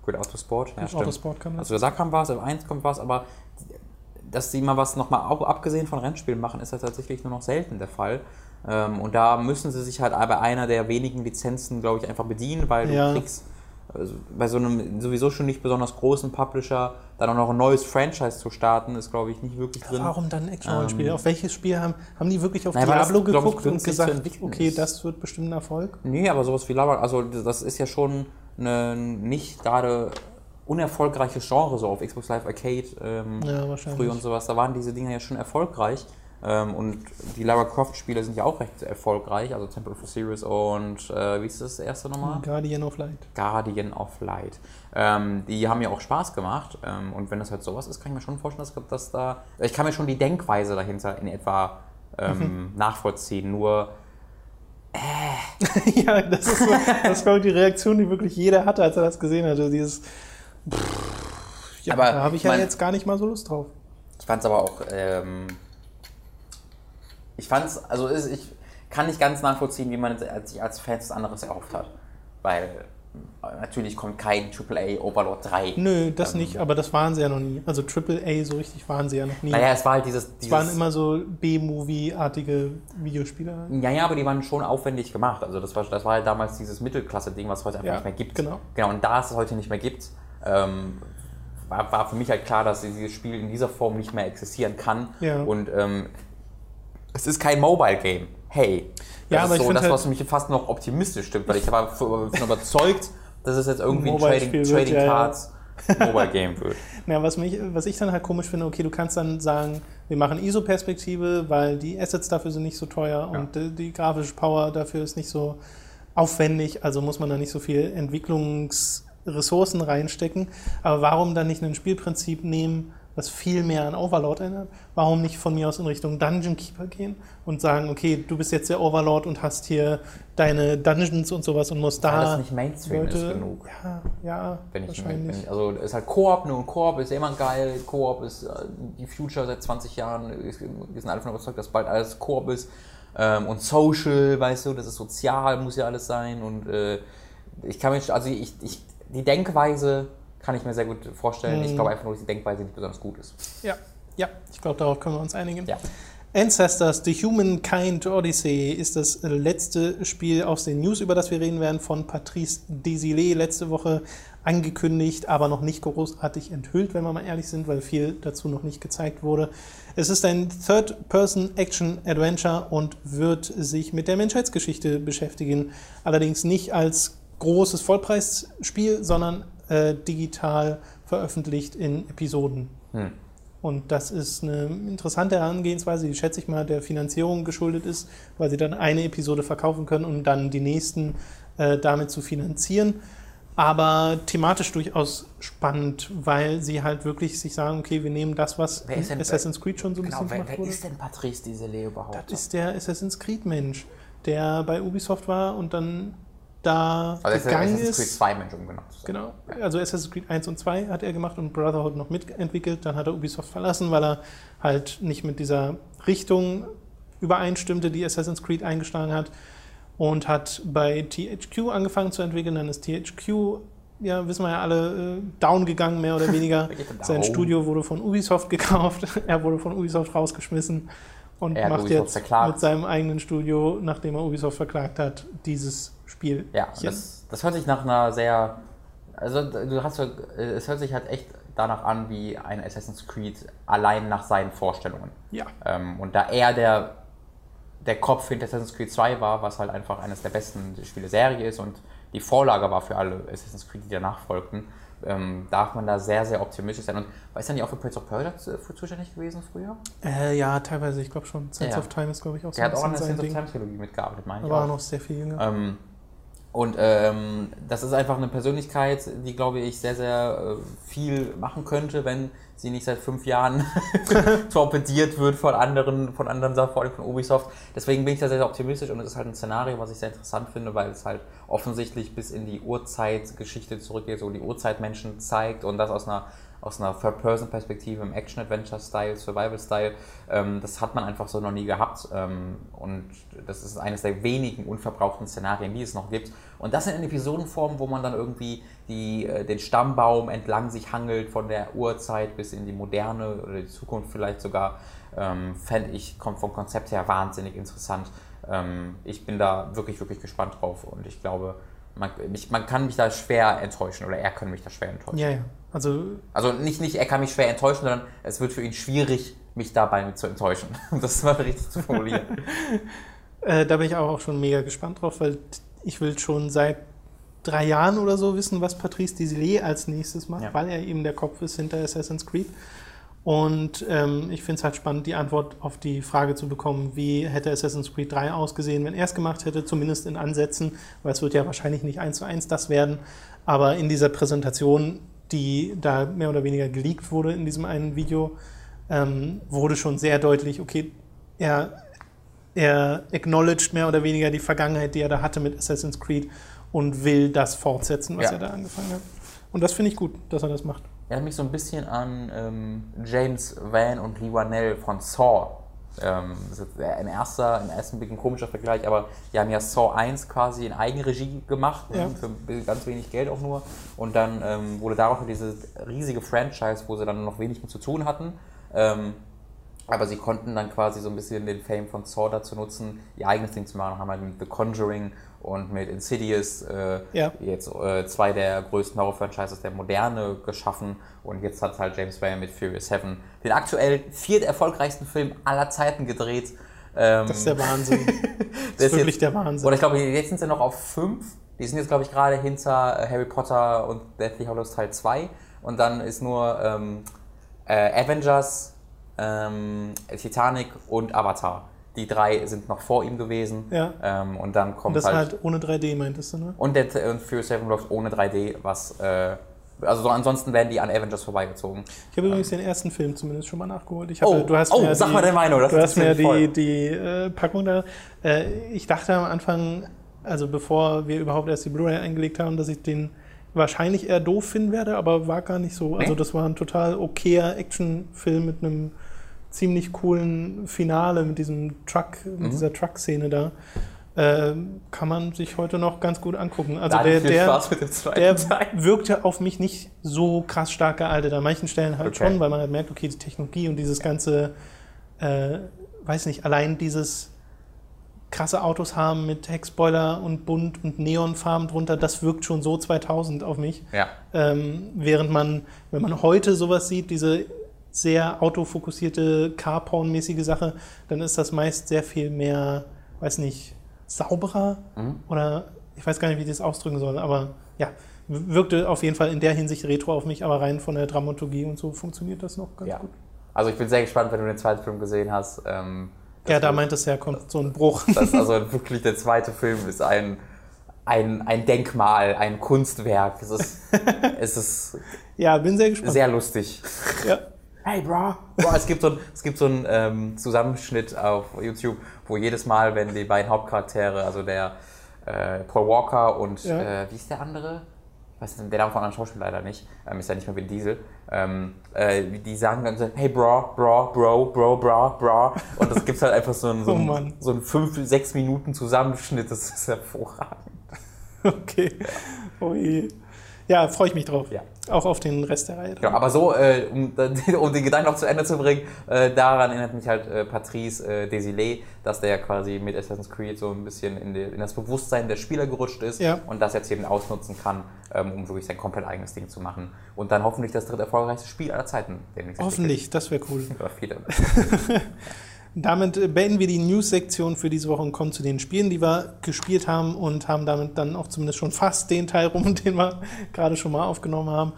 Grid Autosport, ja, stimmt. Autosport kann das. Also da kam was, F1 kommt was, aber dass sie mal was nochmal auch abgesehen von Rennspielen machen, ist ja tatsächlich nur noch selten der Fall. Ähm, und da müssen sie sich halt bei einer der wenigen Lizenzen, glaube ich, einfach bedienen, weil Ja. du kriegst also bei so einem sowieso schon nicht besonders großen Publisher dann auch noch ein neues Franchise zu starten, ist, glaube ich, nicht wirklich drin. Warum dann ein Action-Rollenspiel? Auf welches Spiel haben, haben die wirklich auf Naja, weil das, Diablo glaub ich, geguckt und gesagt, okay, ist. das wird bestimmt ein Erfolg? Nee, aber sowas wie Lava, also das ist ja schon ein nicht gerade unerfolgreiches Genre, so auf Xbox Live Arcade ähm, Ja, früher und sowas. Da waren diese Dinger ja schon erfolgreich. Ähm, und die Lara Croft-Spiele sind ja auch recht erfolgreich, also Temple of Osiris und äh, wie ist das erste nochmal? Guardian of Light. Guardian of Light. Ähm, die haben ja auch Spaß gemacht. Ähm, und wenn das halt sowas ist, kann ich mir schon vorstellen, dass, dass da. Ich kann mir schon die Denkweise dahinter in etwa ähm, nachvollziehen. Nur ja, das ist, so, das ich, die Reaktion, die wirklich jeder hatte, als er das gesehen hatte. Dieses, pff, ja, Aber da habe ich ja mein- jetzt gar nicht mal so Lust drauf. Ich fand es aber auch. Ähm, ich fand es, also ist, ich kann nicht ganz nachvollziehen, wie man es als, sich als Fans anderes erhofft hat. Weil äh, natürlich kommt kein AAA Overlord 3. Nö, das Ähm, nicht, aber das waren sie ja noch nie. Also AAA, so richtig waren sie ja noch nie. Naja, es war halt dieses. es dieses waren immer so B-Movie-artige Videospiele. ja, ja, aber die waren schon aufwendig gemacht. Also das war, das war halt damals dieses Mittelklasse-Ding, was es heute einfach Ja, nicht mehr gibt. genau. Genau, und da es es heute nicht mehr gibt, ähm, war, war für mich halt klar, dass dieses Spiel in dieser Form nicht mehr existieren kann. Ja. Und ähm, es ist kein Mobile-Game. Hey. Das Ja, ist so das, halt- was mich fast noch optimistisch stimmt, weil ich war überzeugt, dass es jetzt irgendwie ein Trading, wird, Trading ja. Cards Mobile-Game wird. Ja, was, mich, was ich dann halt komisch finde, okay, du kannst dann sagen, wir machen ISO-Perspektive, weil die Assets dafür sind nicht so teuer Ja. und die, die grafische Power dafür ist nicht so aufwendig, also muss man da nicht so viel Entwicklungsressourcen reinstecken. Aber warum dann nicht ein Spielprinzip nehmen, was viel mehr an Overlord erinnert? Warum nicht von mir aus in Richtung Dungeon Keeper gehen und sagen, okay, du bist jetzt der Overlord und hast hier deine Dungeons und sowas und musst da das nicht Mainstream ist genug. Ja, ja, Wenn ich, wahrscheinlich. ich, also es ist halt Koop, nur ein Koop ist immer geil. Koop ist äh, die Future seit 20 Jahren. Wir sind alle davon überzeugt, dass bald alles Koop ist. Ähm, und Social, weißt du, das ist sozial, muss ja alles sein. Und äh, ich kann mir, also ich, ich, die Denkweise kann ich mir sehr gut vorstellen. Ich Mhm. glaube einfach nur, dass die Denkweise nicht besonders gut ist. Ja, ja, ich glaube, darauf können wir uns einigen. Ja. Ancestors, The Humankind Odyssey ist das letzte Spiel aus den News, über das wir reden werden, von Patrice Desilets. Letzte Woche angekündigt, aber noch nicht großartig enthüllt, wenn wir mal ehrlich sind, weil viel dazu noch nicht gezeigt wurde. Es ist ein Third-Person-Action-Adventure und wird sich mit der Menschheitsgeschichte beschäftigen. Allerdings nicht als großes Vollpreisspiel, sondern äh, digital veröffentlicht in Episoden. Hm. Und das ist eine interessante Herangehensweise, die schätze ich mal der Finanzierung geschuldet ist, weil sie dann eine Episode verkaufen können, um dann die nächsten äh, damit zu finanzieren. Aber thematisch durchaus spannend, weil sie halt wirklich sich sagen, okay, wir nehmen das, was Wer denn- Assassin's Creed schon so ein Genau, bisschen wer, gemacht wer wurde. ist denn Patrice Desilets überhaupt? Das ist der Assassin's Creed-Mensch, der bei Ubisoft war und dann da also es ist gegangen Assassin's Creed ist. 2 Mensch, um genau. Genau. Also Assassin's Creed 1 und 2 hat er gemacht und Brotherhood noch mitentwickelt. Dann hat er Ubisoft verlassen, weil er halt nicht mit dieser Richtung übereinstimmte, die Assassin's Creed eingeschlagen hat. Und hat bei THQ angefangen zu entwickeln. Dann ist THQ, ja, wissen wir ja alle, äh, down gegangen, mehr oder weniger. Sein? Studio wurde von Ubisoft gekauft. er wurde von Ubisoft rausgeschmissen. Und Er macht Ubisoft jetzt verklagt. mit seinem eigenen Studio, nachdem er Ubisoft verklagt hat, dieses Spiel. Ja, das, das hört sich nach einer sehr. Also, du hast ja- es hört sich halt echt danach an wie ein Assassin's Creed allein nach seinen Vorstellungen. ja. Ähm, und da er der, der Kopf hinter Assassin's Creed 2 war, was halt einfach eines der besten Spiele der Serie ist und die Vorlage war für alle Assassin's Creed, die danach folgten, ähm, darf man da sehr, sehr optimistisch sein. Und war ist er nicht auch für Prince of Persia zuständig gewesen früher? Äh, ja, teilweise, ich glaube schon. Sense Ja. of Time ist, glaube ich, auch so Der hat auch an ein der Sense of Ding. Time Trilogie mitgearbeitet, meine ich. Er war auch. noch sehr viel jünger. Ähm, und ähm, das ist einfach eine Persönlichkeit, die, glaube ich, sehr, sehr äh, viel machen könnte, wenn sie nicht seit fünf Jahren torpediert wird von anderen, von anderen Sachen, vor allem von Ubisoft. Deswegen bin ich da sehr, sehr optimistisch und es ist halt ein Szenario, was ich sehr interessant finde, weil es halt offensichtlich bis in die Urzeitgeschichte zurückgeht, so die Urzeitmenschen zeigt und das aus einer aus einer Third-Person-Perspektive im Action-Adventure-Style, Survival-Style. Ähm, das hat man einfach so noch nie gehabt. Ähm, und das ist eines der wenigen unverbrauchten Szenarien, die es noch gibt. Und das in Episodenform, wo man dann irgendwie die, äh, den Stammbaum entlang sich hangelt, von der Urzeit bis in die Moderne oder die Zukunft vielleicht sogar, ähm, fände ich, kommt vom Konzept her wahnsinnig interessant. Ähm, ich bin da wirklich, wirklich gespannt drauf und ich glaube, man, ich, man kann mich da schwer enttäuschen oder er kann mich da schwer enttäuschen. Ja, ja. Also, Also nicht, nicht, er kann mich schwer enttäuschen, sondern es wird für ihn schwierig, mich dabei zu enttäuschen. Um das mal richtig zu formulieren. äh, da bin ich auch schon mega gespannt drauf, weil ich will schon seit drei Jahren oder so wissen, was Patrice Desilets als nächstes macht, Ja. weil er eben der Kopf ist hinter Assassin's Creed. Und ähm, ich finde es halt spannend, die Antwort auf die Frage zu bekommen, wie hätte Assassin's Creed 3 ausgesehen, wenn er es gemacht hätte, zumindest in Ansätzen, weil es wird ja wahrscheinlich nicht eins zu eins das werden. Aber in dieser Präsentation, die da mehr oder weniger geleakt wurde in diesem einen Video, ähm, wurde schon sehr deutlich, okay, er, er acknowledged mehr oder weniger die Vergangenheit, die er da hatte mit Assassin's Creed und will das fortsetzen, was Ja. er da angefangen hat. Und das finde ich gut, dass er das macht. Er hat mich so ein bisschen an ähm, James Van und Lee Wanell von Saw. Ähm, das ist ein erster, im ersten Blick ein komischer Vergleich, aber die haben ja Saw 1 quasi in Eigenregie gemacht, Ja. für ganz wenig Geld auch nur. Und dann ähm, wurde darauf diese riesige Franchise, wo sie dann noch wenig mit zu tun hatten. Ähm, aber sie konnten dann quasi so ein bisschen den Fame von Saw dazu nutzen, ihr eigenes Ding zu machen. Haben halt mit The Conjuring und mit Insidious äh, Ja. jetzt äh, zwei der größten Horror-Franchises der Moderne geschaffen. Und jetzt hat halt James Wan mit Furious 7 den aktuell viert erfolgreichsten Film aller Zeiten gedreht. Ähm, Das ist der Wahnsinn. Das ist wirklich der Wahnsinn. Oder ich glaube, jetzt sind sie noch auf fünf. Die sind jetzt, glaube ich, gerade hinter äh, Harry Potter und Deathly Hallows Teil 2. Und dann ist nur ähm, äh, Avengers, ähm, Titanic und Avatar. Die drei sind noch vor ihm gewesen. Ja. Ähm, und dann Und kommt das halt. halt ohne 3D, meintest du, ne? Und der und Furious 7 läuft ohne 3D, was. Äh, also so, ansonsten werden die an Avengers vorbeigezogen. Ich habe übrigens den ersten Film zumindest schon mal nachgeholt. Ich hab, Oh, du hast oh, mir sag die, mal deine Meinung, das du hast mir mich die, die äh, Packung da. Äh, ich dachte am Anfang, also bevor wir überhaupt erst die Blu-ray eingelegt haben, dass ich den wahrscheinlich eher doof finden werde, aber war gar nicht so. Also Nee? das war ein total okayer Actionfilm mit einem ziemlich coolen Finale mit diesem Truck, mit Mhm. dieser Truck-Szene da. Ähm, kann man sich heute noch ganz gut angucken. Also Da der, der, mit der wirkte auf mich nicht so krass stark gealtert. An manchen Stellen halt Okay. schon, weil man halt merkt, okay, die Technologie und dieses ganze, äh, weiß nicht, allein dieses krasse Autos haben mit Heckspoiler und bunt und Neonfarben drunter, das wirkt schon so 2000 auf mich. Ja. Ähm, während man, wenn man heute sowas sieht, diese sehr autofokussierte Carporn-mäßige Sache, dann ist das meist sehr viel mehr, weiß nicht, sauberer Mhm. oder ich weiß gar nicht, wie ich das ausdrücken soll, aber ja, wirkte auf jeden Fall in der Hinsicht retro auf mich, aber rein von der Dramaturgie und so funktioniert das noch ganz ja. gut. Also ich bin sehr gespannt, wenn du den zweiten Film gesehen hast. Ähm, Ja, da meintest du ja, kommt so ein Bruch. Das, also wirklich der zweite Film ist ein, ein, ein Denkmal, ein Kunstwerk. Es ist, es ist ja, bin sehr gespannt. sehr lustig. ja. Hey, bro. Bro, es gibt so ein, es gibt so einen ähm, Zusammenschnitt auf YouTube, wo jedes Mal, wenn die beiden Hauptcharaktere, also der äh, Paul Walker und Ja. äh, wie ist der andere? Ich weiß nicht, der Name von anderen Schauspieler leider nicht. Ähm, ist ja nicht mehr Vin Diesel. Ähm, äh, die sagen dann so, hey, bro, bro, bro, bro, bro, bro. Und das gibt halt einfach so einen, so Oh einen, Mann. so einen 5, 6 Minuten Zusammenschnitt. Das ist hervorragend. Okay. Oh je. Ja, freue ich mich drauf. Ja. Auch auf den Rest der Reihe. Ja, aber so, äh, um, um den Gedanken noch zu Ende zu bringen, äh, daran erinnert mich halt äh, Patrice äh, Desilets, dass der ja quasi mit Assassin's Creed so ein bisschen in, die, in das Bewusstsein der Spieler gerutscht ist Ja. und das jetzt eben ausnutzen kann, ähm, um wirklich sein komplett eigenes Ding zu machen. Und dann hoffentlich das dritt erfolgreichste Spiel aller Zeiten. Hoffentlich, das wäre cool. entwickelt. Oder viele. Damit beenden wir die News-Sektion für diese Woche und kommen zu den Spielen, die wir gespielt haben und haben damit dann auch zumindest schon fast den Teil rum, den wir gerade schon mal aufgenommen haben.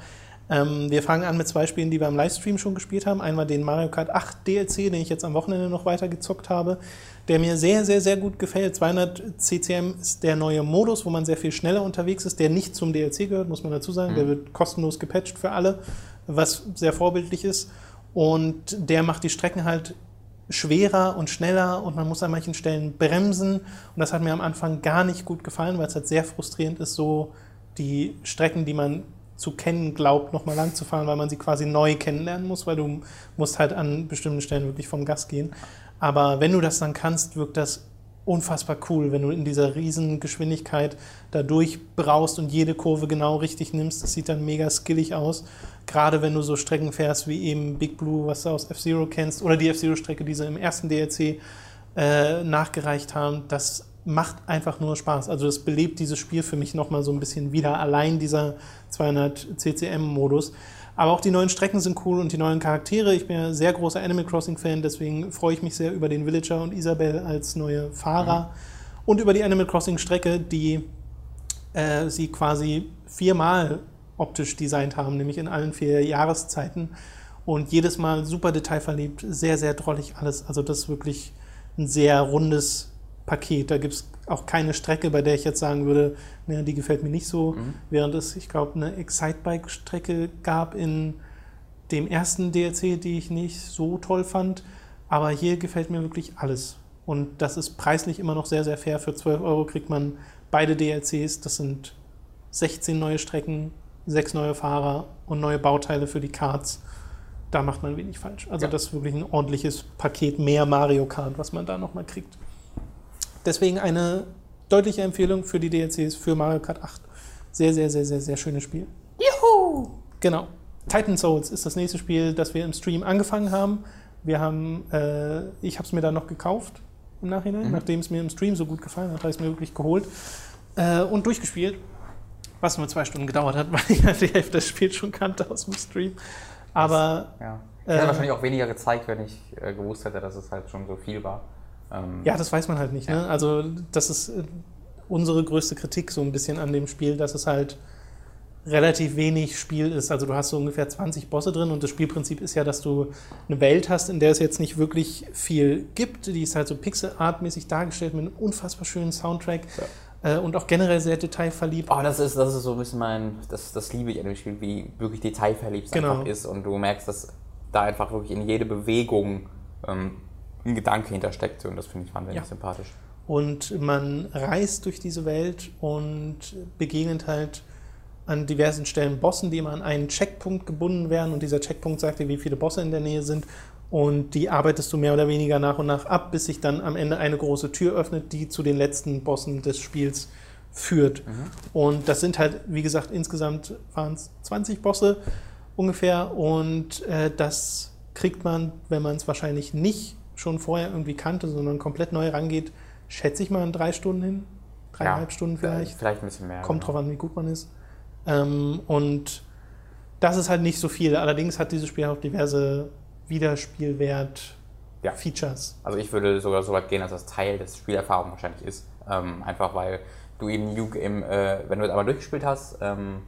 Ähm, wir fangen an mit zwei Spielen, die wir im Livestream schon gespielt haben. Einmal den Mario Kart 8 DLC, den ich jetzt am Wochenende noch weiter gezockt habe, der mir sehr, sehr, sehr gut gefällt. 200 CCM ist der neue Modus, wo man sehr viel schneller unterwegs ist, der nicht zum DLC gehört, muss man dazu sagen. Der wird kostenlos gepatcht für alle, was sehr vorbildlich ist. Und der macht die Strecken halt schwerer und schneller und man muss an manchen Stellen bremsen. Und das hat mir am Anfang gar nicht gut gefallen, weil es halt sehr frustrierend ist, so die Strecken, die man zu kennen glaubt, nochmal lang zu fahren, weil man sie quasi neu kennenlernen muss, weil du musst halt an bestimmten Stellen wirklich vom Gas gehen. Aber wenn du das dann kannst, wirkt das unfassbar cool, wenn du in dieser riesen Geschwindigkeit da durchbraust und jede Kurve genau richtig nimmst. Das sieht dann mega skillig aus. Gerade wenn du so Strecken fährst wie eben Big Blue, was du aus F-Zero kennst, oder die F-Zero-Strecke, die sie im ersten DLC äh, nachgereicht haben, das macht einfach nur Spaß. Also das belebt dieses Spiel für mich nochmal so ein bisschen wieder. Allein dieser 200 CCM-Modus. Aber auch die neuen Strecken sind cool und die neuen Charaktere. Ich bin ja sehr großer Animal Crossing-Fan, deswegen freue ich mich sehr über den Villager und Isabel als neue Fahrer. Mhm. Und über die Animal Crossing-Strecke, die äh, sie quasi viermal optisch designt haben, nämlich in allen vier Jahreszeiten. Und jedes Mal super detailverliebt, sehr, sehr drollig alles. Also das ist wirklich ein sehr rundes Paket. Da gibt es auch keine Strecke, bei der ich jetzt sagen würde, naja, die gefällt mir nicht so. Mhm. Während es, ich glaube, eine Excitebike-Strecke gab in dem ersten DLC, die ich nicht so toll fand. Aber hier gefällt mir wirklich alles. Und das ist preislich immer noch sehr, sehr fair. Für 12 Euro kriegt man beide DLCs. Das sind 16 neue Strecken, 6 neue Fahrer und neue Bauteile für die Karts. Da macht man wenig falsch. Also ja. das ist wirklich ein ordentliches Paket mehr Mario Kart, was man da nochmal kriegt. Deswegen eine deutliche Empfehlung für die DLCs für Mario Kart 8. Sehr, sehr, sehr, sehr, sehr schönes Spiel. Juhu! Genau. Titan Souls ist das nächste Spiel, das wir im Stream angefangen haben. Wir haben, äh, ich habe es mir dann noch gekauft im Nachhinein, mhm. nachdem es mir im Stream so gut gefallen hat, habe ich es mir wirklich geholt äh, und durchgespielt. Was nur zwei Stunden gedauert hat, weil ich halt die Hälfte des Spiels schon kannte aus dem Stream. Aber. Das, ja. Ich hätte äh, wahrscheinlich auch weniger gezeigt, wenn ich äh, gewusst hätte, dass es halt schon so viel war. Ähm, ja, das weiß man halt nicht. Ne? Ja. Ne? Also das ist äh, unsere größte Kritik so ein bisschen an dem Spiel, dass es halt relativ wenig Spiel ist. Also du hast so ungefähr 20 Bosse drin und das Spielprinzip ist ja, dass du eine Welt hast, in der es jetzt nicht wirklich viel gibt. Die ist halt so pixelartmäßig dargestellt mit einem unfassbar schönen Soundtrack. Ja. Äh, und auch generell sehr detailverliebt. Oh, das ist, das ist so ein bisschen mein, das, das liebe ich an dem Spiel, wie wirklich detailverliebt es genau. einfach ist. Und du merkst, dass da einfach wirklich in jede Bewegung ähm, ein Gedanke hintersteckt und das finde ich wahnsinnig ja. sympathisch. Und man reist durch diese Welt und begegnet halt an diversen Stellen Bossen, die immer an einen Checkpunkt gebunden werden und dieser Checkpunkt sagt dir, wie viele Bosse in der Nähe sind und die arbeitest du mehr oder weniger nach und nach ab, bis sich dann am Ende eine große Tür öffnet, die zu den letzten Bossen des Spiels führt. Mhm. Und das sind halt, wie gesagt, insgesamt waren es 20 Bosse ungefähr und äh, das kriegt man, wenn man es wahrscheinlich nicht schon vorher irgendwie kannte, sondern komplett neu rangeht, schätze ich mal in drei Stunden hin. Dreieinhalb ja, Stunden vielleicht. Vielleicht ein bisschen mehr. Kommt genau. drauf an, wie gut man ist. Ähm, und das ist halt nicht so viel. Allerdings hat dieses Spiel auch diverse Wiederspielwert-Features. Ja. Also ich würde sogar so weit gehen, dass das Teil des Spielerfahrung wahrscheinlich ist. Ähm, einfach weil du eben im, äh, wenn du es einmal durchgespielt hast, ähm,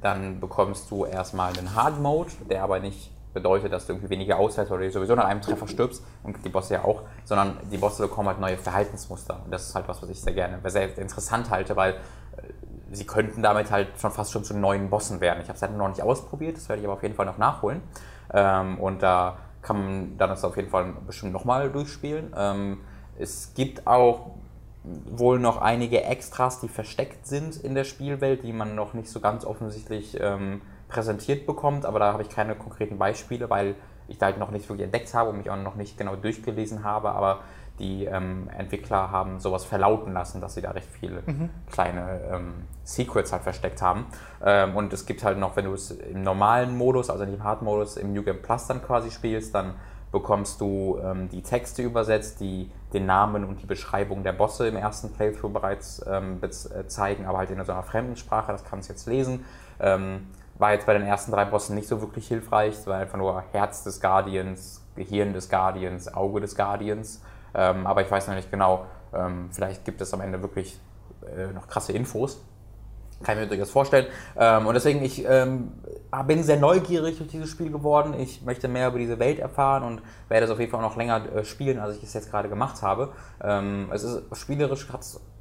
dann bekommst du erstmal einen Hard Mode, der aber nicht bedeutet, dass du irgendwie weniger aushältst oder sowieso nach einem Treffer stirbst und die Bosse ja auch, sondern die Bosse bekommen halt neue Verhaltensmuster. Und das ist halt was, was ich sehr gerne, sehr interessant halte, weil äh, sie könnten damit halt schon fast schon zu neuen Bossen werden. Ich habe es halt noch nicht ausprobiert, das werde ich aber auf jeden Fall noch nachholen. Ähm, und da kann man dann das auf jeden Fall bestimmt nochmal durchspielen. Ähm, es gibt auch wohl noch einige Extras, die versteckt sind in der Spielwelt, die man noch nicht so ganz offensichtlich ähm, präsentiert bekommt, aber da habe ich keine konkreten Beispiele, weil ich da halt noch nicht wirklich entdeckt habe und mich auch noch nicht genau durchgelesen habe, aber die ähm, Entwickler haben sowas verlauten lassen, dass sie da recht viele mhm. kleine ähm, Secrets halt versteckt haben. Ähm, und es gibt halt noch, wenn du es im normalen Modus, also nicht im Hard-Modus, im New Game Plus dann quasi spielst, dann bekommst du ähm, die Texte übersetzt, die den Namen und die Beschreibung der Bosse im ersten Playthrough bereits ähm, äh, zeigen, aber halt in so einer fremden Sprache, das kannst du jetzt lesen. Ähm, war jetzt bei den ersten drei Bossen nicht so wirklich hilfreich. War einfach nur Herz des Guardians, Gehirn des Guardians, Auge des Guardians. Ähm, aber ich weiß noch nicht genau, ähm, vielleicht gibt es am Ende wirklich äh, noch krasse Infos. Kann ich mir durchaus vorstellen. Ähm, und deswegen, ich ähm, bin sehr neugierig durch dieses Spiel geworden. Ich möchte mehr über diese Welt erfahren und werde es auf jeden Fall noch länger äh, spielen, als ich es jetzt gerade gemacht habe. Ähm, es ist spielerisch,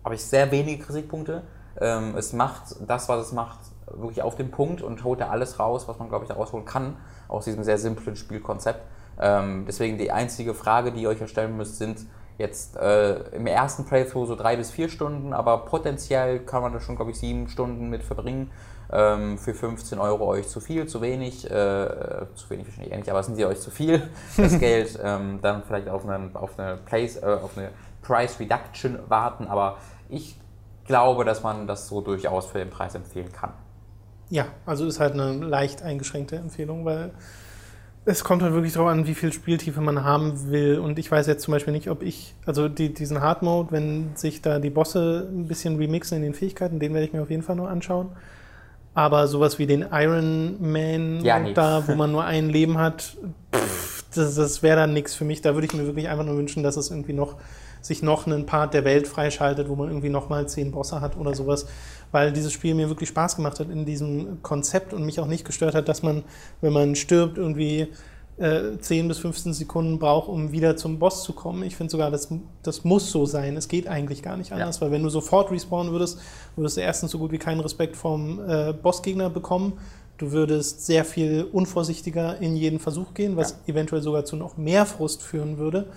habe ich sehr wenige Kritikpunkte. Ähm, es macht das, was es macht, wirklich auf den Punkt und holt da alles raus, was man, glaube ich, da rausholen kann, aus diesem sehr simplen Spielkonzept. Ähm, deswegen die einzige Frage, die ihr euch stellen müsst, sind jetzt äh, im ersten Playthrough so drei bis vier Stunden, aber potenziell kann man da schon, glaube ich, sieben Stunden mit verbringen. Ähm, für 15 Euro euch zu viel, zu wenig, äh, zu wenig wahrscheinlich eher nicht, aber sind sie euch zu viel, das Geld, ähm, dann vielleicht auf, einen, auf, eine Place, äh, auf eine Price Reduction warten, aber ich glaube, dass man das so durchaus für den Preis empfehlen kann. Ja, also ist halt eine leicht eingeschränkte Empfehlung, weil Es kommt halt wirklich darauf an, wie viel Spieltiefe man haben will. Und ich weiß jetzt zum Beispiel nicht, ob ich, also die, diesen Hard Mode, wenn sich da die Bosse ein bisschen remixen in den Fähigkeiten, den werde ich mir auf jeden Fall nur anschauen. Aber sowas wie den Iron Man Ja, nee. da, wo man nur ein Leben hat, pff, das, das wäre dann nichts für mich. Da würde ich mir wirklich einfach nur wünschen, dass es irgendwie noch sich noch einen Part der Welt freischaltet, wo man irgendwie nochmal zehn Bosse hat oder sowas. Weil dieses Spiel mir wirklich Spaß gemacht hat in diesem Konzept und mich auch nicht gestört hat, dass man, wenn man stirbt, irgendwie äh, 10 bis 15 Sekunden braucht, um wieder zum Boss zu kommen. Ich finde sogar, das, das muss so sein. Es geht eigentlich gar nicht anders, weil wenn du sofort respawnen würdest, würdest du erstens so gut wie keinen Respekt vom äh, Bossgegner bekommen. Du würdest sehr viel unvorsichtiger in jeden Versuch gehen, was eventuell sogar zu noch mehr Frust führen würde.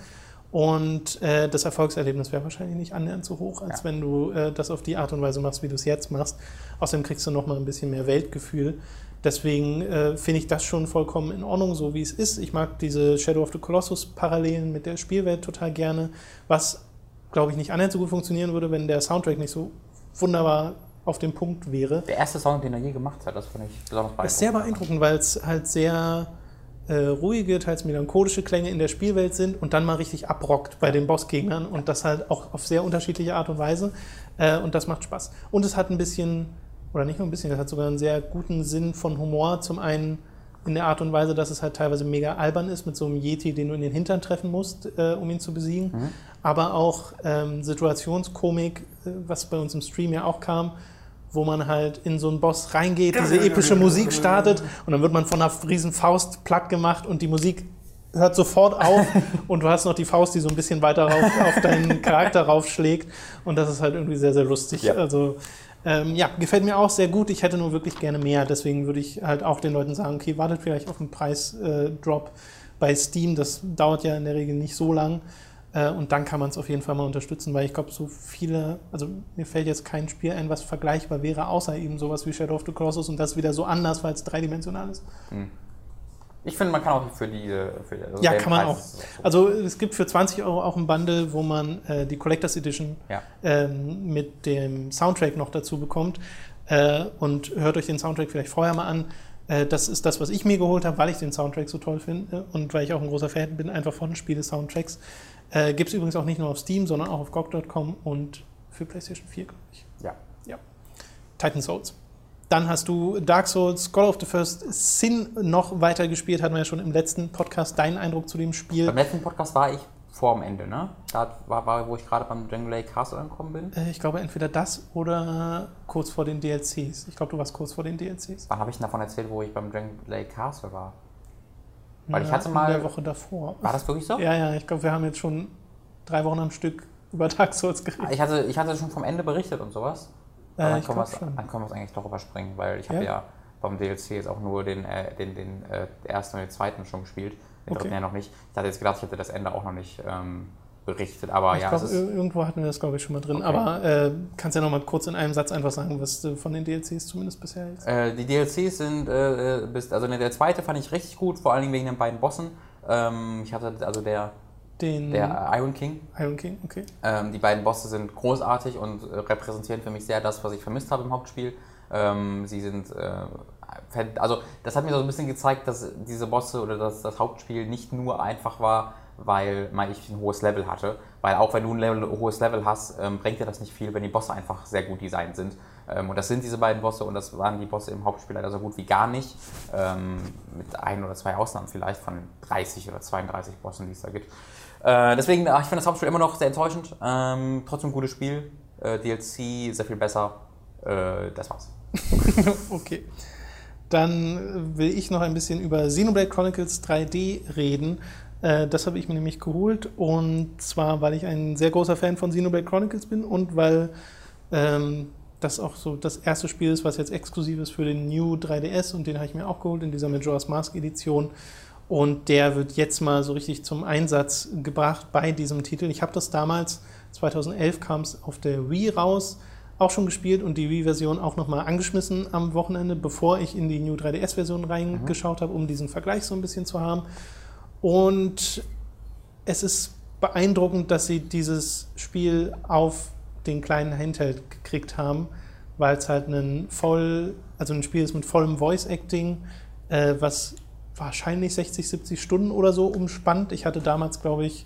Und äh, das Erfolgserlebnis wäre wahrscheinlich nicht annähernd so hoch, als Ja. wenn du äh, das auf die Art und Weise machst, wie du es jetzt machst. Außerdem kriegst du noch mal ein bisschen mehr Weltgefühl. Deswegen äh, finde ich das schon vollkommen in Ordnung, so wie es ist. Ich mag diese Shadow of the Colossus Parallelen mit der Spielwelt total gerne, was, glaube ich, nicht annähernd so gut funktionieren würde, wenn der Soundtrack nicht so wunderbar auf dem Punkt wäre. Der erste Song, den er je gemacht hat, das finde ich besonders beeindruckend. Das ist sehr beeindruckend, weil es halt sehr äh, ruhige, teils melancholische Klänge in der Spielwelt sind und dann mal richtig abrockt bei den Bossgegnern und das halt auch auf sehr unterschiedliche Art und Weise. Äh, und das macht Spaß. Und es hat ein bisschen, oder nicht nur ein bisschen, es hat sogar einen sehr guten Sinn von Humor. Zum einen in der Art und Weise, dass es halt teilweise mega albern ist mit so einem Yeti, den du in den Hintern treffen musst, äh, um ihn zu besiegen. Aber auch ähm, Situationskomik, äh, was bei uns im Stream ja auch kam, wo man halt in so einen Boss reingeht, diese epische Musik startet und dann wird man von einer riesen Faust platt gemacht und die Musik hört sofort auf und du hast noch die Faust, die so ein bisschen weiter rauf, auf deinen Charakter raufschlägt und das ist halt irgendwie sehr, sehr lustig. Ja. Also ähm, ja, gefällt mir auch sehr gut. Ich hätte nur wirklich gerne mehr, deswegen würde ich halt auch den Leuten sagen, okay, wartet vielleicht auf einen Preisdrop bei Steam, das dauert ja in der Regel nicht so lang. Äh, Und dann kann man es auf jeden Fall mal unterstützen, weil ich glaube, so viele, also mir fällt jetzt kein Spiel ein, was vergleichbar wäre, außer eben sowas wie Shadow of the Colossus und das wieder so anders, weil es dreidimensional ist. Ich finde, man kann auch für die. Für die also Ja, kann man auch. Preis- Also es gibt für 20 Euro auch ein Bundle, wo man äh, die Collectors Edition Ja. ähm, mit dem Soundtrack noch dazu bekommt. Äh, und hört euch den Soundtrack vielleicht vorher mal an. Äh, das ist das, was ich mir geholt habe, weil ich den Soundtrack so toll finde und weil ich auch ein großer Fan bin, einfach von Spiele-Soundtracks. Äh, gibt es übrigens auch nicht nur auf Steam, sondern auch auf GOG.com und für PlayStation 4, glaube ich. ja. Ja. Titan Souls. Dann hast du Dark Souls, God of the First Sin noch weiter gespielt, hatten wir ja schon im letzten Podcast. Deinen Eindruck zu dem Spiel? Beim letzten Podcast war ich vor dem Ende, ne? Da war, war wo ich gerade beim Lake Castle angekommen bin. Äh, Ich glaube entweder das oder kurz vor den DLCs. Ich glaube, du warst kurz vor den DLCs. Wann habe ich denn davon erzählt, wo ich beim Lake Castle war? Weil ich Na, hatte mal- In der Woche davor. War das wirklich so? Ja, ja, ich glaube, wir haben jetzt schon drei Wochen am Stück über Dark Souls geredet. Ich hatte, ich hatte schon vom Ende berichtet und sowas. Äh, dann ich können wir glaub es- schon. dann können wir es eigentlich doch überspringen, weil ich habe Ja? ja? beim DLC jetzt auch nur den, äh, den, den äh, ersten und den zweiten schon gespielt. Den Okay. dritten ja noch nicht. Ich hatte jetzt gedacht, ich hätte das Ende auch noch nicht ähm, berichtet, aber ich ja, ist, irgendwo hatten wir das, glaube ich, schon mal drin. Okay. Aber äh, kannst ja noch mal kurz in einem Satz einfach sagen, was du von den DLCs zumindest bisher hältst. Äh, die DLCs sind, äh, äh, bis, also der zweite fand ich richtig gut, vor allen Dingen wegen den beiden Bossen. Ähm, ich hatte also der, Den der Iron King. Iron King, okay. Ähm, die beiden Bosse sind großartig und äh, repräsentieren für mich sehr das, was ich vermisst habe im Hauptspiel. Ähm, sie sind, äh, also das hat mir so ein bisschen gezeigt, dass diese Bosse oder dass das Hauptspiel nicht nur einfach war, weil man ich ein hohes Level hatte. Weil auch wenn du ein Level, hohes Level hast, ähm, bringt dir das nicht viel, wenn die Bosse einfach sehr gut designt sind. Ähm, und das sind diese beiden Bosse und das waren die Bosse im Hauptspiel leider so gut wie gar nicht. Ähm, mit ein oder zwei Ausnahmen vielleicht von 30 oder 32 Bossen, die es da gibt. Äh, deswegen, ach, ich finde das Hauptspiel immer noch sehr enttäuschend. Ähm, trotzdem gutes Spiel. Äh, DLC sehr viel besser. Äh, das war's. Okay. Dann will ich noch ein bisschen über Xenoblade Chronicles 3D reden. Äh, Das habe ich mir nämlich geholt und zwar, weil ich ein sehr großer Fan von Xenoblade Chronicles bin und weil ähm, das auch so das erste Spiel ist, was jetzt exklusiv ist für den New 3DS und den habe ich mir auch geholt in dieser Majora's Mask Edition. Und der wird jetzt mal so richtig zum Einsatz gebracht bei diesem Titel. Ich habe das damals, 2011 kam es auf der Wii raus, auch schon gespielt und die Wii-Version auch nochmal angeschmissen am Wochenende, bevor ich in die New 3DS-Version reingeschaut habe, um diesen Vergleich so ein bisschen zu haben. Und es ist beeindruckend, dass sie dieses Spiel auf den kleinen Handheld gekriegt haben, weil es halt ein voll, also ein Spiel ist mit vollem Voice-Acting, äh, was wahrscheinlich 60, 70 Stunden oder so umspannt. Ich hatte damals, glaube ich,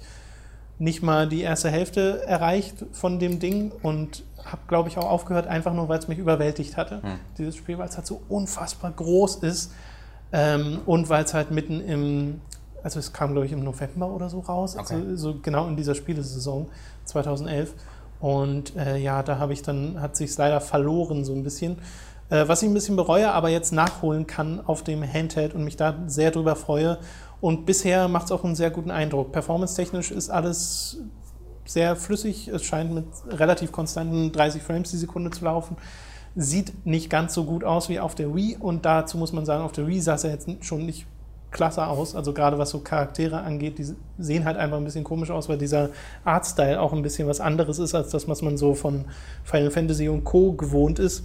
nicht mal die erste Hälfte erreicht von dem Ding und habe, glaube ich, auch aufgehört, einfach nur, weil es mich überwältigt hatte, hm. dieses Spiel, weil es halt so unfassbar groß ist ähm, und weil es halt mitten im, also es kam, glaube ich, im November oder so raus, also okay. also so genau in dieser Spielesaison 2011 und äh, ja, da habe ich dann, hat sich leider verloren so ein bisschen. Äh, was ich ein bisschen bereue, aber jetzt nachholen kann auf dem Handheld und mich da sehr drüber freue. Und bisher macht es auch einen sehr guten Eindruck. Performance-technisch ist alles sehr flüssig. Es scheint mit relativ konstanten 30 Frames die Sekunde zu laufen. Sieht nicht ganz so gut aus wie auf der Wii. Und dazu muss man sagen, auf der Wii sah es ja jetzt schon nicht klasse aus. Also gerade was so Charaktere angeht, die sehen halt einfach ein bisschen komisch aus, weil dieser Artstyle auch ein bisschen was anderes ist, als das, was man so von Final Fantasy und Co. gewohnt ist.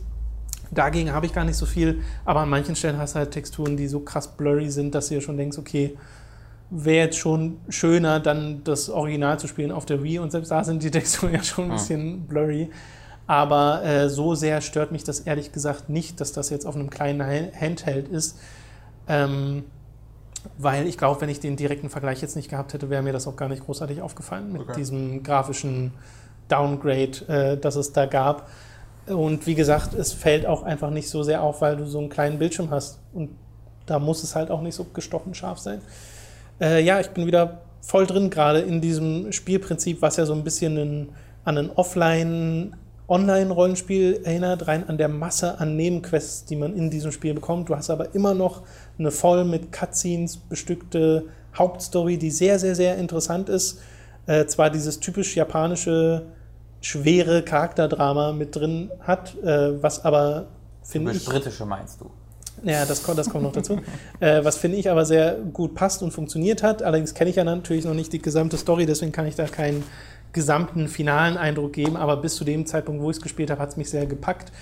Dagegen habe ich gar nicht so viel, aber an manchen Stellen hast du halt Texturen, die so krass blurry sind, dass du dir schon denkst, okay, wäre jetzt schon schöner, dann das Original zu spielen auf der Wii und selbst da sind die Texturen ja schon ein ah. bisschen blurry. Aber äh, so sehr stört mich das ehrlich gesagt nicht, dass das jetzt auf einem kleinen Handheld ist. Ähm, weil ich glaube, wenn ich den direkten Vergleich jetzt nicht gehabt hätte, wäre mir das auch gar nicht großartig aufgefallen mit okay. diesem grafischen Downgrade, äh, das es da gab. Und wie gesagt, es fällt auch einfach nicht so sehr auf, weil du so einen kleinen Bildschirm hast. Und da muss es halt auch nicht so gestochen scharf sein. Äh, ja, ich bin wieder voll drin, gerade in diesem Spielprinzip, was ja so ein bisschen in, an ein Offline- Online-Rollenspiel erinnert, rein an der Masse an Nebenquests, die man in diesem Spiel bekommt. Du hast aber immer noch eine voll mit Cutscenes bestückte Hauptstory, die sehr, sehr, sehr interessant ist. Äh, zwar dieses typisch japanische schwere Charakterdrama mit drin hat, äh, was aber finde ich. britische meinst du? Ja, das kommt, das kommt noch dazu. äh, was finde ich aber sehr gut passt und funktioniert hat. Allerdings kenne ich ja natürlich noch nicht die gesamte Story, deswegen kann ich da keinen gesamten finalen Eindruck geben. Aber bis zu dem Zeitpunkt, wo ich es gespielt habe, hat es mich sehr gepackt.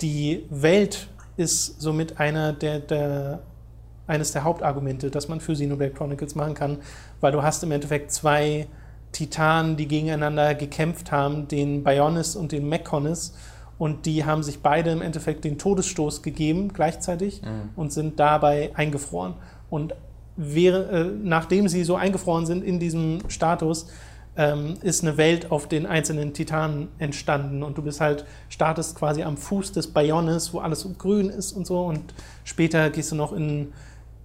Die Welt ist somit einer der, der, eines der Hauptargumente, das man für Xenoblade Chronicles machen kann, weil du hast im Endeffekt zwei Titanen, die gegeneinander gekämpft haben, den Bionis und den Mechonis. Und die haben sich beide im Endeffekt den Todesstoß gegeben gleichzeitig mhm. und sind dabei eingefroren. Und wäre, äh, nachdem sie so eingefroren sind in diesem Status, ähm, ist eine Welt auf den einzelnen Titanen entstanden. Und du bist halt, startest quasi am Fuß des Bionis, wo alles so grün ist und so. Und später gehst du noch in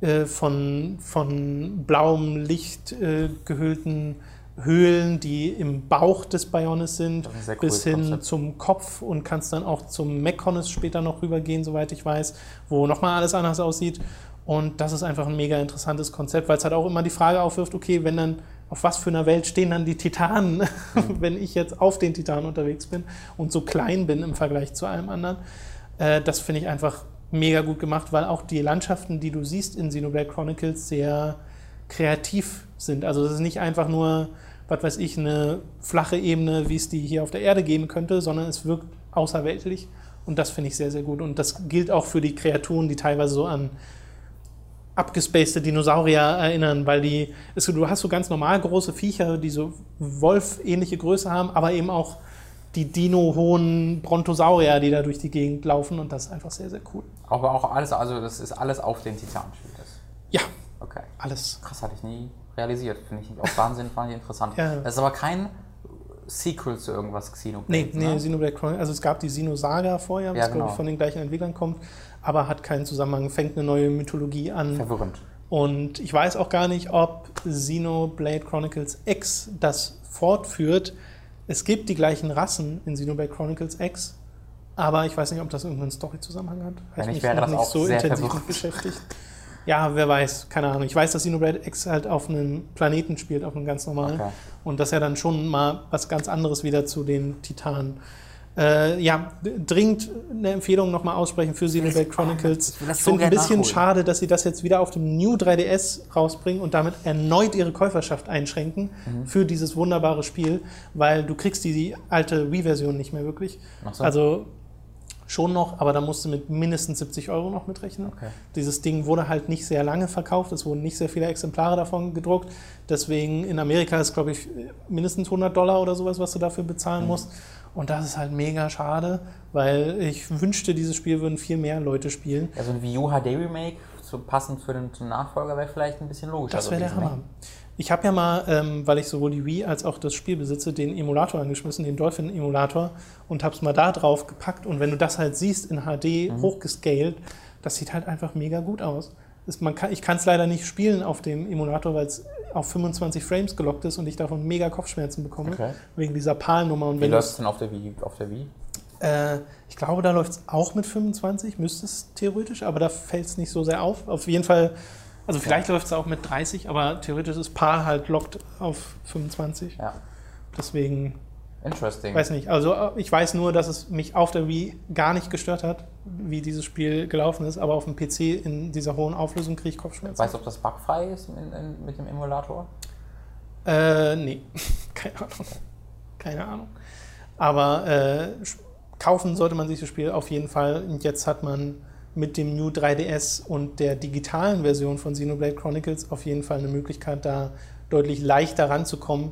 äh, von, von blauem Licht äh, gehüllten Höhlen, die im Bauch des Bionis sind, bis hin Konzept. zum Kopf und kannst dann auch zum Mechonis später noch rübergehen, soweit ich weiß, wo nochmal alles anders aussieht. Und das ist einfach ein mega interessantes Konzept, weil es halt auch immer die Frage aufwirft, okay, wenn dann, auf was für einer Welt stehen dann die Titanen, mhm. wenn ich jetzt auf den Titanen unterwegs bin und so klein bin im Vergleich zu allem anderen. Äh, das finde ich einfach mega gut gemacht, weil auch die Landschaften, die du siehst in Xenoblade Chronicles, sehr kreativ sind. Also es ist nicht einfach nur was weiß ich, eine flache Ebene, wie es die hier auf der Erde geben könnte, sondern es wirkt außerweltlich. Und das finde ich sehr, sehr gut. Und das gilt auch für die Kreaturen, die teilweise so an abgespacede Dinosaurier erinnern, weil die, ist, du hast so ganz normal große Viecher, die so Wolf-ähnliche Größe haben, aber eben auch die Dino-hohen Brontosaurier, die da durch die Gegend laufen und das ist einfach sehr, sehr cool. Aber auch alles, also das ist alles auf den Titan spielt Ja. Okay. Alles. Krass, hatte ich nie realisiert. Finde ich auch Wahnsinn, fand ich interessant. Ja. Das ist aber kein Sequel zu irgendwas Xenoblade. Nee, nee, ne? Xenoblade Chronicles. Also es gab die Xenosaga vorher, was ja, genau. glaube ich von den gleichen Entwicklern kommt, aber hat keinen Zusammenhang, fängt eine neue Mythologie an. Verwirrend. Und ich weiß auch gar nicht, ob Xenoblade Chronicles X das fortführt. Es gibt die gleichen Rassen in Xenoblade Chronicles X, aber ich weiß nicht, ob das irgendeinen Story-Zusammenhang hat. Habe ich mich wäre das nicht so intensiv mit beschäftigt. Ja, wer weiß, keine Ahnung. Ich weiß, dass Xenoblade X halt auf einem Planeten spielt, auf einem ganz normalen. Okay. Und das ist ja dann schon mal was ganz anderes wieder zu den Titanen. Äh, ja, dringend eine Empfehlung nochmal aussprechen für Xenoblade Chronicles. Ich finde ein bisschen nachholen. schade, dass sie das jetzt wieder auf dem New 3DS rausbringen und damit erneut ihre Käuferschaft einschränken mhm. für dieses wunderbare Spiel, weil du kriegst die, die alte Wii-Version nicht mehr wirklich. So. Also schon noch, aber da musst du mit mindestens 70 Euro noch mitrechnen. Okay. Dieses Ding wurde halt nicht sehr lange verkauft, es wurden nicht sehr viele Exemplare davon gedruckt. Deswegen in Amerika ist, glaube ich, mindestens 100 Dollar oder sowas, was du dafür bezahlen mhm. musst. Und das ist halt mega schade, weil ich wünschte, dieses Spiel würden viel mehr Leute spielen. Also ein Wii U HD Remake zu, passend für den zum Nachfolger wäre vielleicht ein bisschen logischer. Das wäre der Hammer. Ich habe ja mal, ähm, weil ich sowohl die Wii als auch das Spiel besitze, den Emulator angeschmissen, den Dolphin-Emulator, und habe es mal da drauf gepackt. Und wenn du das halt siehst in HD, Mhm. hochgescaled, das sieht halt einfach mega gut aus. Ist, man kann, ich kann es leider nicht spielen auf dem Emulator, weil es auf 25 Frames gelockt ist und ich davon mega Kopfschmerzen bekomme, Okay. wegen dieser PAL-Nummer. Und Wie wenn läuft es denn auf der Wii? Auf der Wii? äh, ich glaube, da läuft es auch mit 25, müsste es theoretisch, aber da fällt es nicht so sehr auf. Auf jeden Fall, also vielleicht läuft es auch mit 30, aber theoretisch ist PAL halt lockt auf 25. Ja. Deswegen, Interesting. weiß nicht. Also äh, ich weiß nur, dass es mich auf der Wii gar nicht gestört hat, wie dieses Spiel gelaufen ist, aber auf dem PC in dieser hohen Auflösung kriege ich Kopfschmerzen. Weißt du, ob das bugfrei ist in, in, mit dem Emulator? Äh, nee, keine Ahnung. Keine Ahnung. Aber äh, kaufen sollte man sich das Spiel auf jeden Fall. Und jetzt hat man mit dem New 3DS und der digitalen Version von Xenoblade Chronicles auf jeden Fall eine Möglichkeit, da deutlich leichter ranzukommen.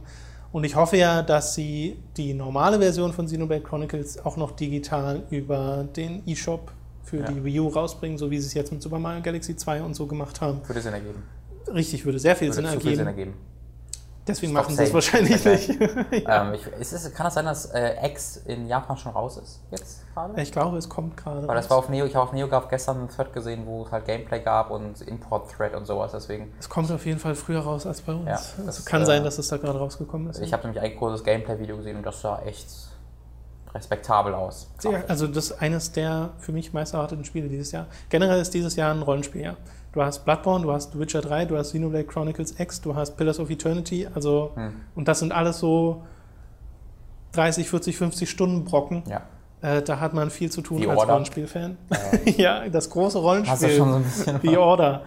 Und ich hoffe ja, dass sie die normale Version von Xenoblade Chronicles auch noch digital über den eShop für Ja. die Wii U rausbringen, so wie sie es jetzt mit Super Mario Galaxy 2 und so gemacht haben. Würde Sinn ergeben. Richtig, würde sehr viel Würde Sinn viel Sinn ergeben. Deswegen Stop machen sie es wahrscheinlich nicht. Ähm, ich, ist es, kann das sein, dass äh, X in Japan schon raus ist? Jetzt gerade? Ich glaube, es kommt gerade. Weil das raus. war auf Neo, ich habe auf NeoGAF gestern einen Thread gesehen, wo es halt Gameplay gab und Import-Thread und sowas, deswegen. es kommt auf jeden Fall früher raus als bei uns. Ja, also das, kann äh, sein, dass es da gerade rausgekommen ist. Ich habe nämlich ein großes Gameplay-Video gesehen und das sah echt respektabel aus. Ja, also das ist eines der für mich meist erwarteten Spiele dieses Jahr. Generell ist dieses Jahr ein Rollenspieljahr. Du hast Bloodborne, du hast Witcher 3, du hast Xenoblade Chronicles X, du hast Pillars of Eternity, also Hm. und das sind alles so 30, 40, 50 Stunden Brocken. Ja. Äh, da hat man viel zu tun The als Order. Rollenspielfan. ja, das große Rollenspiel. Hast du schon so ein bisschen. The Order.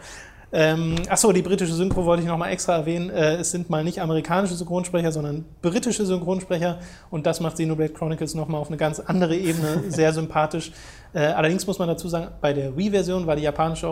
Ähm, achso, die britische Synchro wollte ich nochmal extra erwähnen. Äh, es sind mal nicht amerikanische Synchronsprecher, sondern britische Synchronsprecher. Und das macht Xenoblade Chronicles nochmal auf eine ganz andere Ebene sehr sympathisch. Äh, allerdings muss man dazu sagen, bei der Wii-Version war die japanische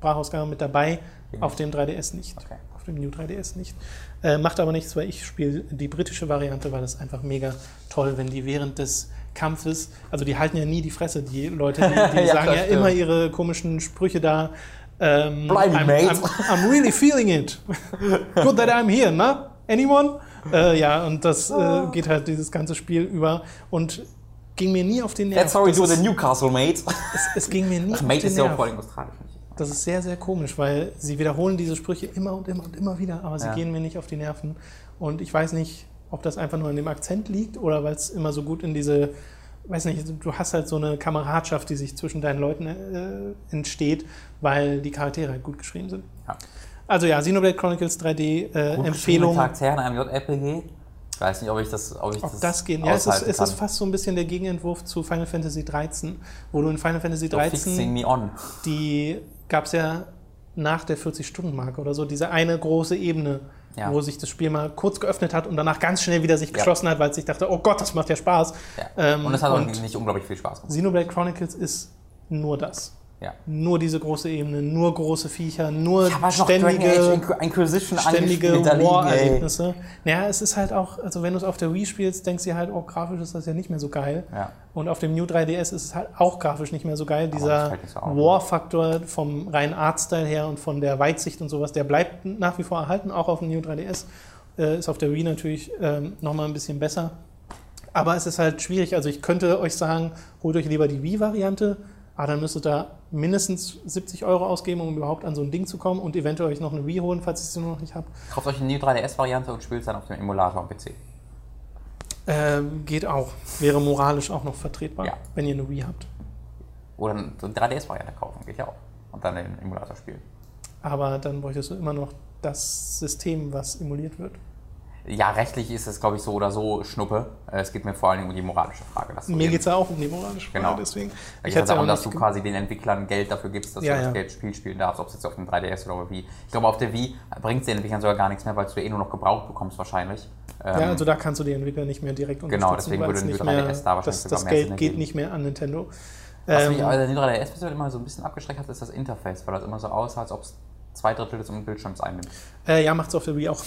Originalsprachausgabe mit dabei, auf dem 3DS nicht. Okay. Auf dem New 3DS nicht. Äh, macht aber nichts, weil ich spiele die britische Variante, weil das einfach mega toll, wenn die während des Kampfes, also die halten ja nie die Fresse, die Leute, die, die Ja, sagen das ja stimmt. immer ihre komischen Sprüche da. Ähm, Blimey, I'm, mate. I'm, I'm really feeling it. Good that I'm here, ne? Anyone? Äh, ja, und das äh, geht halt dieses ganze Spiel über und ging mir nie auf den Nerv. That's how we do the Newcastle, mate. es, es ging mir nie Ach, auf mate den ist ja auch Nerv. vor allem australisch. Das ist sehr, sehr komisch, weil sie wiederholen diese Sprüche immer und immer und immer wieder, aber sie Ja. gehen mir nicht auf die Nerven. Und ich weiß nicht, ob das einfach nur an dem Akzent liegt oder weil es immer so gut in diese, weiß nicht, du hast halt so eine Kameradschaft, die sich zwischen deinen Leuten äh, entsteht, weil die Charaktere halt gut geschrieben sind. Ja. Also ja, Xenoblade Chronicles 3D äh, Gut Empfehlung. geschriebene Charaktere in einem JRPG. Ich weiß nicht, ob ich das, ob ich Ob das geht. Ja, es ist, es ist fast so ein bisschen der Gegenentwurf zu Final Fantasy 13, wo du in Final Fantasy So fixing 13 me on. die gab es ja nach der 40-Stunden-Marke oder so, diese eine große Ebene, Ja. wo sich das Spiel mal kurz geöffnet hat und danach ganz schnell wieder sich Ja. geschlossen hat, weil es sich dachte, oh Gott, das macht ja Spaß. Ja. Ähm, und es hat auch nicht unglaublich viel Spaß gemacht. Xenoblade Chronicles ist nur das. Ja. Nur diese große Ebene, nur große Viecher, nur Age ständige, ständige. War-Erlebnisse. Naja, es ist halt auch, also wenn du es auf der Wii spielst, denkst du halt, oh, grafisch ist das ja nicht mehr so geil. Ja. Und auf dem New 3DS ist es halt auch grafisch nicht mehr so geil. Dieser. War-Faktor vom reinen Artstyle her und von der Weitsicht und sowas, der bleibt nach wie vor erhalten, auch auf dem New 3DS. Äh, ist auf der Wii natürlich ähm, nochmal ein bisschen besser. Aber es ist halt schwierig. Also ich könnte euch sagen, holt euch lieber die Wii-Variante, aber dann müsstet ihr da mindestens 70 Euro ausgeben, um überhaupt an so ein Ding zu kommen und eventuell euch noch eine Wii holen, falls ihr sie noch nicht habt. Kauft euch eine New 3DS-Variante und spielt dann auf dem Emulator am PC. Ähm, geht auch. Wäre moralisch auch noch vertretbar, Ja. wenn ihr eine Wii habt. Oder eine 3DS-Variante kaufen, geht ja auch. Und dann den Emulator spielen. Aber dann bräuchtest du immer noch das System, was emuliert wird. Ja, rechtlich ist es, glaube ich, so oder so Schnuppe. Äh, Es geht mir vor allen Dingen um die moralische Frage. Mir geht es ja auch um die moralische Frage, Genau. deswegen. Da Ich geht es hätte ja darum, dass du quasi den Entwicklern Geld dafür gibst, dass Ja, du das ja. Geld Spiel spielen darfst, ob es jetzt auf dem 3DS oder auf der Wii. Ich glaube, auf der Wii bringt es den Entwicklern sogar gar nichts mehr, weil du eh nur noch gebraucht bekommst wahrscheinlich. Ähm, Ja, also da kannst du die Entwickler nicht mehr direkt Genau, unterstützen, deswegen weil würde es ein nicht 3DS mehr, da wahrscheinlich das, sogar das mehr Geld Sinn geht ergeben. nicht mehr an Nintendo. Was Ähm, mich aber der 3DS bisher immer so ein bisschen abgeschreckt hat, ist das Interface, weil das immer so aussah, als ob es zwei Drittel des Bildschirms einnimmt. äh, ja, macht's auf der Wii auch.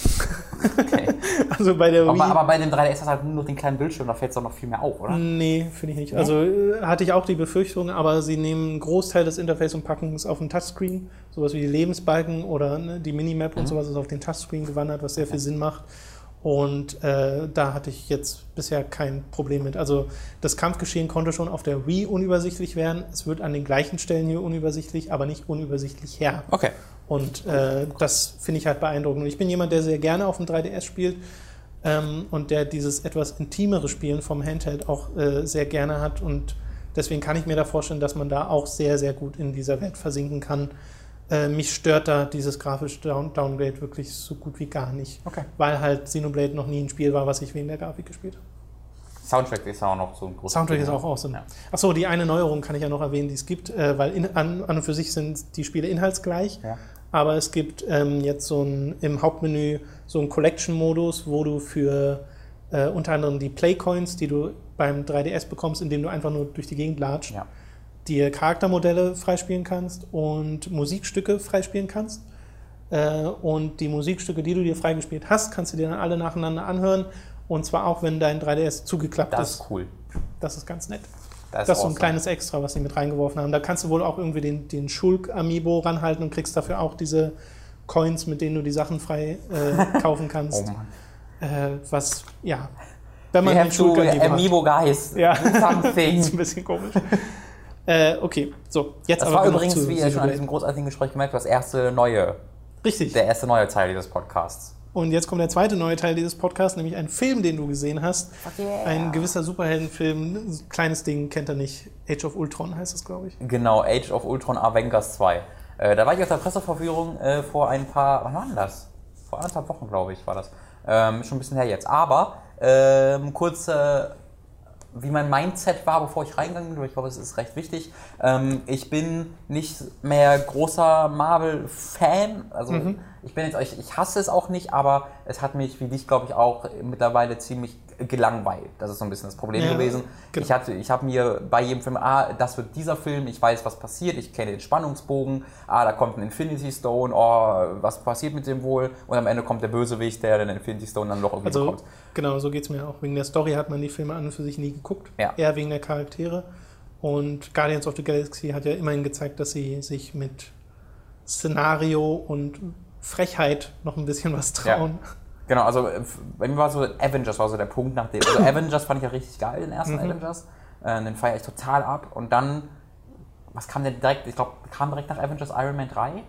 Okay. Also bei der Wii. Aber, aber bei dem 3DS hast du halt nur noch den kleinen Bildschirm, da fällt es doch noch viel mehr auf, oder? Nee, finde ich nicht. Also äh, hatte ich auch die Befürchtung, aber sie nehmen einen Großteil des Interface und packen es auf den Touchscreen. Sowas wie die Lebensbalken oder ne, die Minimap und sowas ist auf den Touchscreen gewandert, was sehr viel Sinn macht. Und äh, da hatte ich jetzt bisher kein Problem mit. Also das Kampfgeschehen konnte schon auf der Wii unübersichtlich werden. Es wird an den gleichen Stellen hier unübersichtlich, aber nicht unübersichtlich her. Okay. Und äh, das finde ich halt beeindruckend. Und ich bin jemand, der sehr gerne auf dem 3DS spielt ähm, und der dieses etwas intimere Spielen vom Handheld auch äh, sehr gerne hat. Und deswegen kann ich mir da vorstellen, dass man da auch sehr, sehr gut in dieser Welt versinken kann. Äh, mich stört da dieses grafische Down Downgrade wirklich so gut wie gar nicht. Okay. Weil halt Xenoblade noch nie ein Spiel war, was ich wegen der Grafik gespielt habe. Soundtrack ist auch noch so ein großes Soundtrack Thema. ist auch awesome. Ja. Achso, die eine Neuerung kann ich ja noch erwähnen, die es gibt, äh, weil in, an, an und für sich sind die Spiele inhaltsgleich. Ja. Aber es gibt ähm, jetzt so ein, im Hauptmenü so einen Collection-Modus, wo du für äh, unter anderem die Playcoins, die du beim 3DS bekommst, indem du einfach nur durch die Gegend latscht, Ja. dir Charaktermodelle freispielen kannst und Musikstücke freispielen kannst. Äh, und die Musikstücke, die du dir freigespielt hast, kannst du dir dann alle nacheinander anhören. Und zwar auch, wenn dein 3DS zugeklappt Das ist. ist cool. Das ist ganz nett. Das, Das ist so ein kleines Extra, was sie mit reingeworfen haben. Da kannst du wohl auch irgendwie den, den Schulk-Amiibo ranhalten und kriegst dafür auch diese Coins, mit denen du die Sachen frei äh, kaufen Oh kannst. Mann. äh, was, ja, wenn We man den have to Schulk-Amiibo hat. Amiibo guys. Ja. Something. ist ein bisschen komisch. äh, okay, so, jetzt Das aber war übrigens, zu wie ihr schon an diesem großartigen Gespräch gemerkt habt, das erste neue, Richtig. der erste neue Teil dieses Podcasts. Und jetzt kommt der zweite neue Teil dieses Podcasts, nämlich ein Film, den du gesehen hast. yeah. Ein gewisser Superheldenfilm, ein kleines Ding, kennt er nicht. Age of Ultron heißt es, glaube ich. Genau, Age of Ultron Avengers 2. Äh, da war ich auf der Presseverführung äh, vor ein paar, wann war denn das? Vor anderthalb Wochen, glaube ich, war das. Ähm, schon ein bisschen her jetzt. Aber ähm, kurz, äh, wie mein Mindset war, bevor ich reingegangen bin, weil ich glaube, es ist recht wichtig. Ähm, ich bin nicht mehr großer Marvel-Fan. Also ich bin jetzt, ich, ich hasse es auch nicht, aber es hat mich, wie dich, glaube ich, auch mittlerweile ziemlich gelangweilt. Das ist so ein bisschen das Problem Ja, gewesen. genau. Ich hatte, ich habe mir bei jedem Film, ah, das wird dieser Film, ich weiß, was passiert, ich kenne den Spannungsbogen, ah, da kommt ein Infinity Stone, oh, was passiert mit dem wohl? Und am Ende kommt der Bösewicht, der den Infinity Stone dann noch irgendwie Also, bekommt. genau, so geht es mir auch. Wegen der Story hat man die Filme an und für sich nie geguckt. Ja. Eher wegen der Charaktere. Und Guardians of the Galaxy hat ja immerhin gezeigt, dass sie sich mit Szenario und Frechheit noch ein bisschen was trauen. Genau, also äh, bei mir war so Avengers war so der Punkt nach dem. Also Avengers fand ich ja richtig geil, den ersten Mhm. Avengers. Äh, den feiere ich total ab. Und dann, was kam denn direkt? Ich glaube, kam direkt nach Avengers Iron Man 3.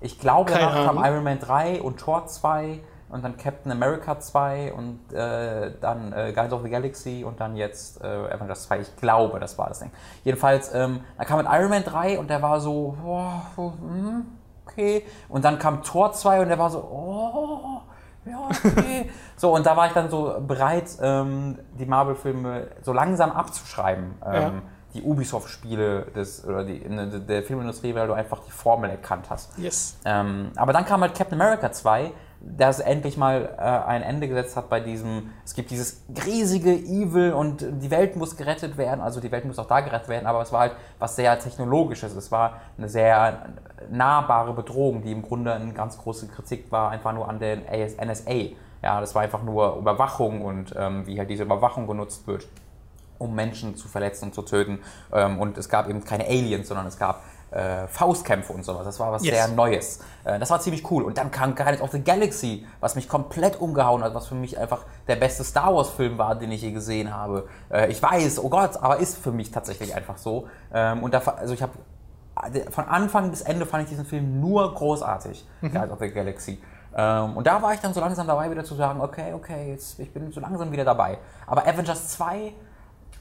Ich glaube, Keine danach kam Ahnung. Iron Man 3 und Thor 2 und dann Captain America 2 und äh, dann äh, Guardians of the Galaxy und dann jetzt äh, Avengers 2. Ich glaube, das war das Ding. Jedenfalls, ähm, dann kam mit Iron Man 3 und der war so, boah, hm, okay. Und dann kam Thor 2 und der war so, oh, ja, okay. so, und da war ich dann so bereit, ähm, die Marvel-Filme so langsam abzuschreiben. Ähm, Ja. Die Ubisoft-Spiele des, oder die, in der Filmindustrie, weil du einfach die Formel erkannt hast. Yes. Ähm, aber dann kam halt Captain America 2, das endlich mal äh, ein Ende gesetzt hat bei diesem, es gibt dieses riesige Evil und die Welt muss gerettet werden, also die Welt muss auch da gerettet werden, aber es war halt was sehr Technologisches, es war eine sehr nahbare Bedrohung, die im Grunde eine ganz große Kritik war, einfach nur an AS NSA. Ja, das war einfach nur Überwachung und ähm, wie halt diese Überwachung genutzt wird um Menschen zu verletzen und zu töten. Ähm, und es gab eben keine Aliens, sondern es gab äh, Faustkämpfe und sowas. Das war was Yes. sehr Neues. Äh, das war ziemlich cool. Und dann kam Guardians of the Galaxy, was mich komplett umgehauen hat, was für mich einfach der beste Star Wars-Film war, den ich je gesehen habe. Äh, ich weiß, oh Gott, aber ist für mich tatsächlich einfach so. Ähm, und da, also ich habe von Anfang bis Ende fand ich diesen Film nur großartig, Guardians of the Galaxy. Ähm, und da war ich dann so langsam dabei, wieder zu sagen, okay, okay, jetzt, ich bin so langsam wieder dabei. Aber Avengers 2,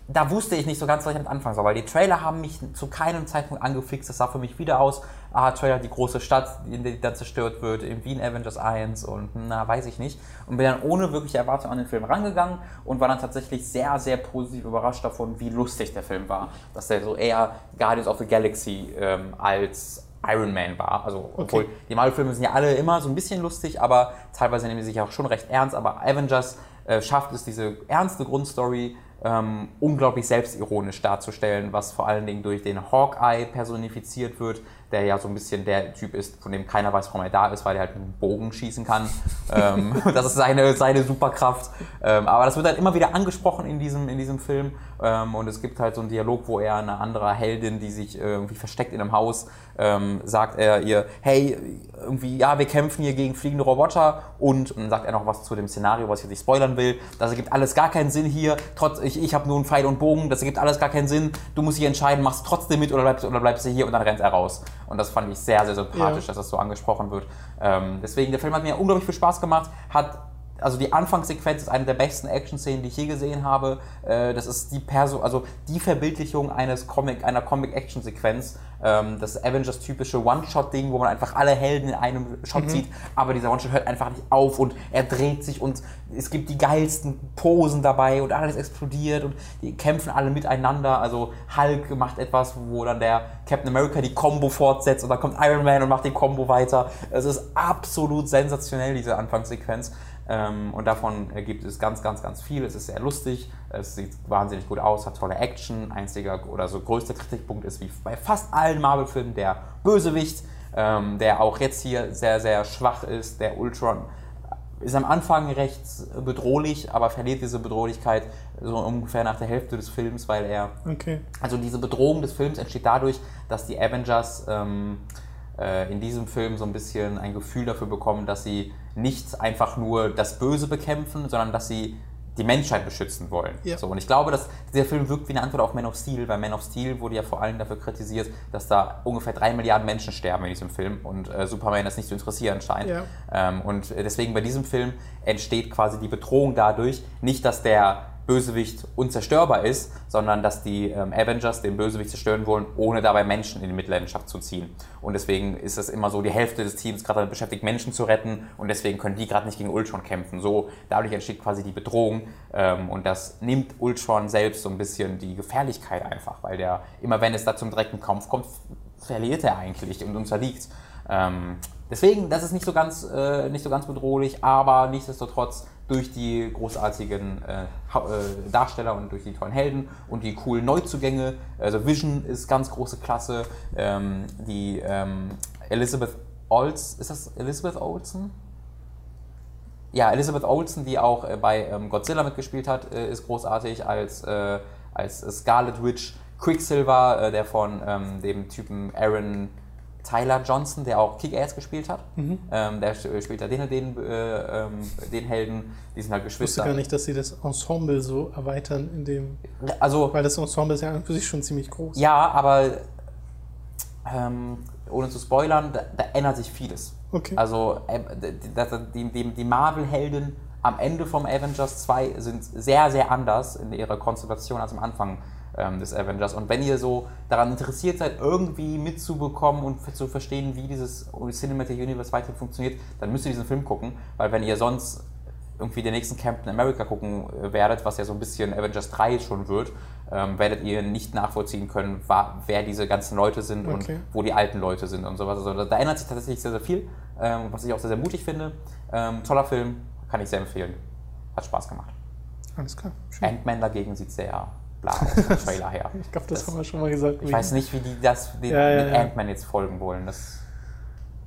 da wusste ich nicht so ganz, was ich damit anfangen soll, weil die Trailer haben mich zu keinem Zeitpunkt angefixt. Das sah für mich wieder aus, ah, Trailer, die große Stadt, in der die dann zerstört wird, in Wien Avengers 1 und na, weiß ich nicht. Und bin dann ohne wirkliche Erwartung an den Film rangegangen und war dann tatsächlich sehr, sehr positiv überrascht davon, wie lustig der Film war. Dass der so eher Guardians of the Galaxy ähm, als Iron Man war. Also, obwohl die Marvel-Filme sind ja alle immer so ein bisschen lustig, aber teilweise nehmen sie sich auch schon recht ernst. Aber Avengers äh, schafft es, diese ernste Grundstory ähm, unglaublich selbstironisch darzustellen, was vor allen Dingen durch den Hawkeye personifiziert wird, der ja so ein bisschen der Typ ist, von dem keiner weiß, warum er da ist, weil er halt einen Bogen schießen kann. ähm, das ist seine, seine Superkraft. Ähm, aber das wird halt immer wieder angesprochen in diesem, in diesem Film. Ähm, und es gibt halt so einen Dialog, wo er eine andere Heldin, die sich irgendwie versteckt in einem Haus, ähm, sagt er ihr, hey, irgendwie, ja, wir kämpfen hier gegen fliegende Roboter und, und dann sagt er noch was zu dem Szenario, was ich jetzt nicht spoilern will. Das ergibt alles gar keinen Sinn hier. Trotz, ich, ich habe nur einen Pfeil und Bogen, das ergibt alles gar keinen Sinn. Du musst dich entscheiden, machst trotzdem mit oder bleibst, oder bleibst du hier und dann rennt er raus. Und das fand ich sehr, sehr sympathisch, ja. dass das so angesprochen wird. Ähm, deswegen, der Film hat mir unglaublich viel Spaß gemacht, hat also die Anfangssequenz ist eine der besten Action-Szenen, die ich je gesehen habe. Äh, das ist die Perso also die Verbildlichung eines Comic, einer Comic-Action-Sequenz. Ähm, das Avengers-typische One-Shot-Ding, wo man einfach alle Helden in einem Shot mhm. sieht, aber dieser One-Shot hört einfach nicht auf und er dreht sich und es gibt die geilsten Posen dabei und alles explodiert und die kämpfen alle miteinander. Also Hulk macht etwas, wo dann der Captain America die Combo fortsetzt und dann kommt Iron Man und macht die Combo weiter. Es ist absolut sensationell, diese Anfangssequenz. Ähm, und davon gibt es ganz, ganz, ganz viel. Es ist sehr lustig, es sieht wahnsinnig gut aus, hat tolle Action. Einziger oder so größter Kritikpunkt ist wie bei fast allen Marvel-Filmen der Bösewicht, ähm, der auch jetzt hier sehr, sehr schwach ist. Der Ultron ist am Anfang recht bedrohlich, aber verliert diese Bedrohlichkeit so ungefähr nach der Hälfte des Films, weil er. Okay. Also diese Bedrohung des Films entsteht dadurch, dass die Avengers. Ähm, äh, in diesem Film so ein bisschen ein Gefühl dafür bekommen, dass sie nicht einfach nur das Böse bekämpfen, sondern dass sie die Menschheit beschützen wollen. Ja. So, und ich glaube, dass dieser Film wirkt wie eine Antwort auf Man of Steel, weil Man of Steel wurde ja vor allem dafür kritisiert, dass da ungefähr drei Milliarden Menschen sterben in diesem Film und äh, Superman das nicht zu interessieren scheint. Ja. Ähm, und deswegen bei diesem Film entsteht quasi die Bedrohung dadurch, nicht, dass der Bösewicht unzerstörbar ist, sondern dass die ähm, Avengers den Bösewicht zerstören wollen, ohne dabei Menschen in die Mitleidenschaft zu ziehen. Und deswegen ist es immer so, die Hälfte des Teams gerade beschäftigt, Menschen zu retten und deswegen können die gerade nicht gegen Ultron kämpfen. So, dadurch entsteht quasi die Bedrohung ähm, und das nimmt Ultron selbst so ein bisschen die Gefährlichkeit einfach, weil der, immer wenn es da zum direkten Kampf kommt, verliert er eigentlich und unterliegt. Ähm, deswegen, das ist nicht so ganz, äh, nicht so ganz bedrohlich, aber nichtsdestotrotz durch die großartigen äh, äh, Darsteller und durch die tollen Helden und die coolen Neuzugänge. Also Vision ist ganz große Klasse. Ähm, die ähm, Elizabeth Olsen, ist das Elizabeth Olsen? Ja, Elizabeth Olsen, die auch äh, bei ähm, Godzilla mitgespielt hat, äh, ist großartig als, äh, als Scarlet Witch. Quicksilver, der von ähm, dem Typen Aaron Tyler Johnson, der auch Kick-Ass gespielt hat. Mhm. Ähm, der spielt da den, den, äh, ähm, den Helden. Die sind halt Geschwister. Ich wusste gar nicht, dass sie das Ensemble so erweitern, in dem. Also, weil das Ensemble ist ja für sich schon ziemlich groß. Ja, aber ähm, ohne zu spoilern, da, da, ändert sich vieles. Okay. Also äh, die, die, die Marvel-Helden am Ende vom Avengers 2 sind sehr, sehr anders in ihrer Konstellation als am Anfang ähm, des Avengers. Und wenn ihr so daran interessiert seid, irgendwie mitzubekommen und zu verstehen, wie dieses Cinematic Universe weiter funktioniert, dann müsst ihr diesen Film gucken, weil wenn ihr sonst irgendwie den nächsten Captain America gucken äh, werdet, was ja so ein bisschen Avengers 3 schon wird, ähm, werdet ihr nicht nachvollziehen können, wer diese ganzen Leute sind okay. und wo die alten Leute sind und sowas. Also da ändert sich tatsächlich sehr, sehr viel, ähm, was ich auch sehr, sehr mutig finde. Ähm, toller Film, kann ich sehr empfehlen. Hat Spaß gemacht. Alles klar. Ant-Man dagegen sieht sehr bla Trailer her. ich glaube, das, das, haben wir schon mal gesagt. Ich weiß nicht, wie die das den, ja, ja, mit Ant-Man jetzt folgen wollen. Das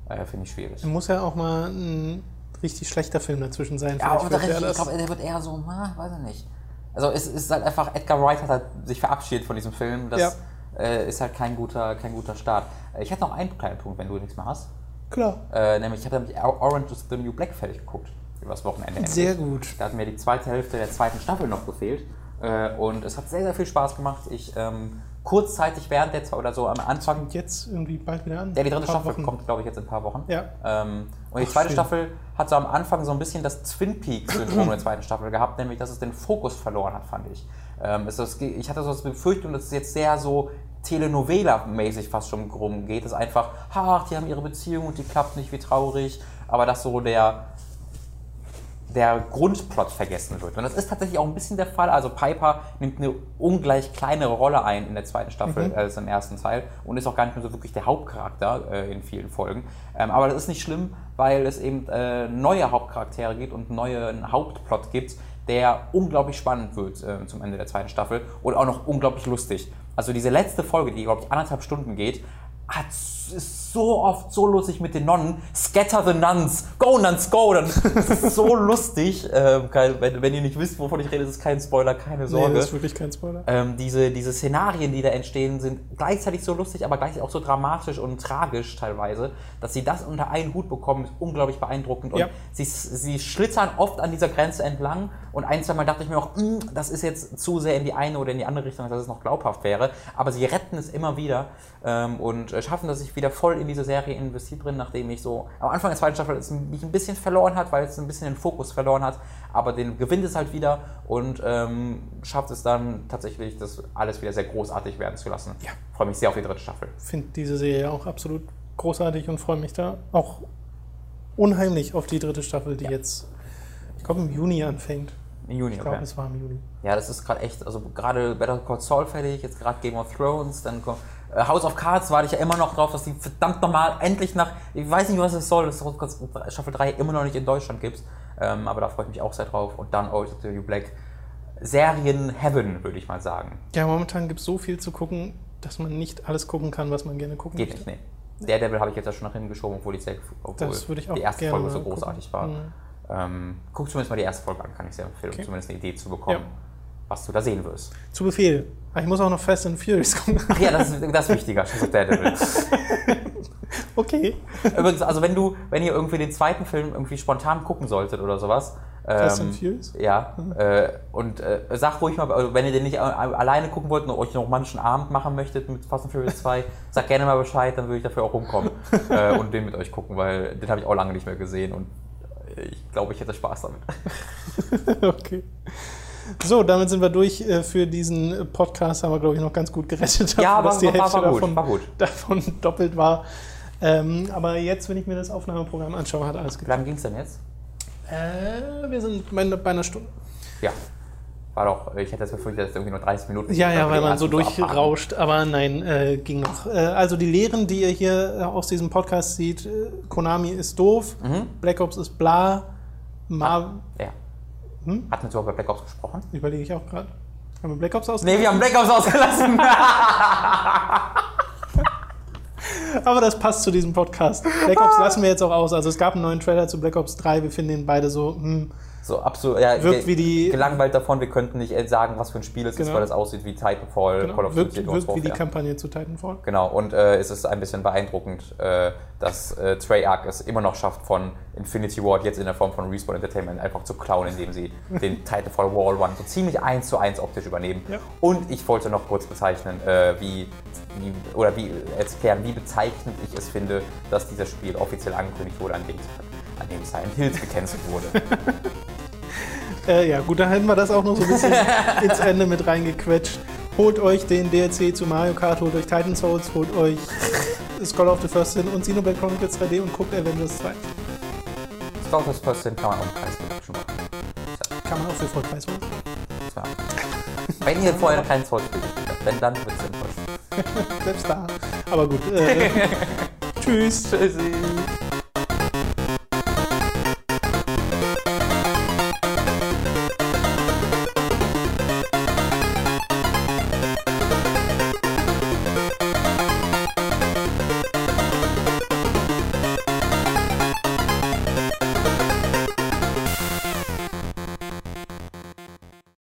äh, finde ich schwierig. Muss ja auch mal ein richtig schlechter Film dazwischen sein. Ja, oder richtig, ich glaube, der wird eher so, na, weiß ich nicht. Also es ist halt einfach, Edgar Wright hat halt sich verabschiedet von diesem Film. Das äh, ist halt kein guter, kein guter Start. Äh, ich hätte noch einen kleinen Punkt, wenn du nichts mehr hast. Klar. Äh, nämlich, ich habe nämlich Orange is the New Black fertig geguckt. Übers Wochenende. Sehr gut. Da hat mir die zweite Hälfte der zweiten Staffel noch gefehlt. Äh, und es hat sehr, sehr viel Spaß gemacht. Ich ähm, kurzzeitig während der oder so am Anfang. Jetzt irgendwie bald wieder an. Ja, die dritte Staffel Wochen. kommt, glaube ich, jetzt in ein paar Wochen. Ja. Ähm, und die Ach, zweite schön. Staffel hat so am Anfang so ein bisschen das Twin Peaks-Syndrom in der zweiten Staffel gehabt, nämlich dass es den Fokus verloren hat, fand ich. Ähm, es, ich hatte so das Befürchtung, dass es jetzt sehr so Telenovela-mäßig fast schon rumgeht. Es einfach, ach, die haben ihre Beziehung und die klappt nicht, wie traurig. Aber dass so der, der Grundplot vergessen wird. Und das ist tatsächlich auch ein bisschen der Fall. Also Piper nimmt eine ungleich kleinere Rolle ein in der zweiten Staffel mhm. als im ersten Teil und ist auch gar nicht mehr so wirklich der Hauptcharakter äh, in vielen Folgen. Ähm, aber das ist nicht schlimm, weil es eben äh, neue Hauptcharaktere gibt und neuen Hauptplot gibt, der unglaublich spannend wird äh, zum Ende der zweiten Staffel und auch noch unglaublich lustig. Also diese letzte Folge, die glaube ich anderthalb Stunden geht, hat, ist so oft so lustig mit den Nonnen. Scatter the Nuns. Go, Nuns, go. Dann, das ist so lustig. Ähm, kein, wenn, wenn, ihr nicht wisst, wovon ich rede, ist es kein Spoiler, keine Sorge. Nee, das ist wirklich kein Spoiler. Ähm, diese, diese Szenarien, die da entstehen, sind gleichzeitig so lustig, aber gleichzeitig auch so dramatisch und tragisch teilweise. Dass sie das unter einen Hut bekommen, ist unglaublich beeindruckend. Und ja. sie, sie schlittern oft an dieser Grenze entlang. Und ein, zwei Mal dachte ich mir auch, hm, das ist jetzt zu sehr in die eine oder in die andere Richtung, dass es noch glaubhaft wäre. Aber sie retten es immer wieder ähm, und schaffen, dass ich wieder voll in diese Serie investiert bin, nachdem ich so am Anfang der zweiten Staffel es mich ein bisschen verloren hat, weil es ein bisschen den Fokus verloren hat, aber den gewinnt es halt wieder und ähm, schafft es dann tatsächlich, das alles wieder sehr großartig werden zu lassen. Ja. Freue mich sehr auf die dritte Staffel. Finde diese Serie auch absolut großartig und freue mich da auch unheimlich auf die dritte Staffel, die ja. jetzt, ich glaube, im Juni anfängt. Im Juni, Ich glaube, okay. es war im Juni. Ja, das ist gerade echt, also gerade Better Call Saul fertig, jetzt gerade Game of Thrones, dann kommt House of Cards warte ich ja immer noch drauf, dass die verdammt nochmal endlich nach, ich weiß nicht, was es soll, dass es Staffel 3 immer noch nicht in Deutschland gibt. Ähm, aber da freue ich mich auch sehr drauf. Und dann Orange is the New Black. Serien Heaven, würde ich mal sagen. Ja, momentan gibt es so viel zu gucken, dass man nicht alles gucken kann, was man gerne gucken Geht möchte. nicht, nee. Daredevil habe ich jetzt ja schon nach hinten geschoben, obwohl, ich sehr, obwohl die erste Folge so großartig gucken. war. Mhm. Ähm, guck zumindest mal die erste Folge an, kann ich sehr empfehlen, okay. um zumindest eine Idee zu bekommen. Ja was du da sehen wirst. Zu Befehl. Ah, ich muss auch noch Fast and Furious gucken. Ach ja, das ist, das wichtiger. okay. Übrigens, also wenn du, wenn ihr irgendwie den zweiten Film irgendwie spontan gucken solltet oder sowas. Fast ähm, and Furious? Ja. Mhm. Äh, und äh, sag ruhig mal, also wenn ihr den nicht alleine gucken wollt und euch noch manchen Abend machen möchtet mit Fast and Furious 2, sag gerne mal Bescheid, dann würde ich dafür auch rumkommen äh, und den mit euch gucken, weil den habe ich auch lange nicht mehr gesehen und ich glaube, ich hätte Spaß damit. okay. So, damit sind wir durch äh, für diesen Podcast. Haben wir, glaube ich, noch ganz gut gerettet, ja, aber, dass die Hälfte war, war davon, war davon, doppelt war. Ähm, aber jetzt, wenn ich mir das Aufnahmeprogramm anschaue, hat alles geklappt. Wie lange ging es denn jetzt? Äh, wir sind bei, bei einer Stunde. Ja, war doch, ich hätte jetzt befürchtet, dass es irgendwie nur 30 Minuten Ja, ja, weil man so durchrauscht, aber nein, äh, ging noch. Äh, also die Lehren, die ihr hier aus diesem Podcast seht, äh, Konami ist doof, mhm. Black Ops ist bla, Mar ja. Hm? Hatten wir sogar über Black Ops gesprochen? Überlege ich auch gerade. Haben wir Black Ops ausgelassen? Nee, wir haben Black Ops ausgelassen. Aber das passt zu diesem Podcast. Black Ops lassen wir jetzt auch aus. Also es gab einen neuen Trailer zu Black Ops 3. Wir finden ihn beide so, hm, so absolut, ja, wirkt wie die, gelangweilt davon, wir könnten nicht sagen, was für ein Spiel es genau. ist, weil es aussieht wie Titanfall, genau. Call of Duty wirkt, wirkt wie die Kampagne zu Titanfall. Genau, und äh, es ist ein bisschen beeindruckend, äh, dass äh, Treyarch es immer noch schafft, von Infinity Ward jetzt in der Form von Respawn Entertainment einfach zu klauen, indem sie den Titanfall Wall One so ziemlich eins zu eins optisch übernehmen. Ja. Und ich wollte noch kurz bezeichnen, äh, wie, wie, oder wie erklären, wie bezeichnend ich es finde, dass dieses Spiel offiziell angekündigt wurde, an dem, an dem Silent Hills gecancelt wurde. Äh, ja, gut, dann hätten wir das auch noch so ein bisschen ins Ende mit reingequetscht. Holt euch den DLC zu Mario Kart, holt euch Titan Souls, holt euch Skull of the First Sin und Xenoblade Chronicles 3D und guckt Avengers 2. Skull of the First Sin kann man auch im Preis machen. Kann man auch für Vollpreis holen. Ja. Wenn ihr vorher keinen Souls spielt, wenn dann wird es enttäuscht. Selbst da. Aber gut. Äh, tschüss. Tschüssi.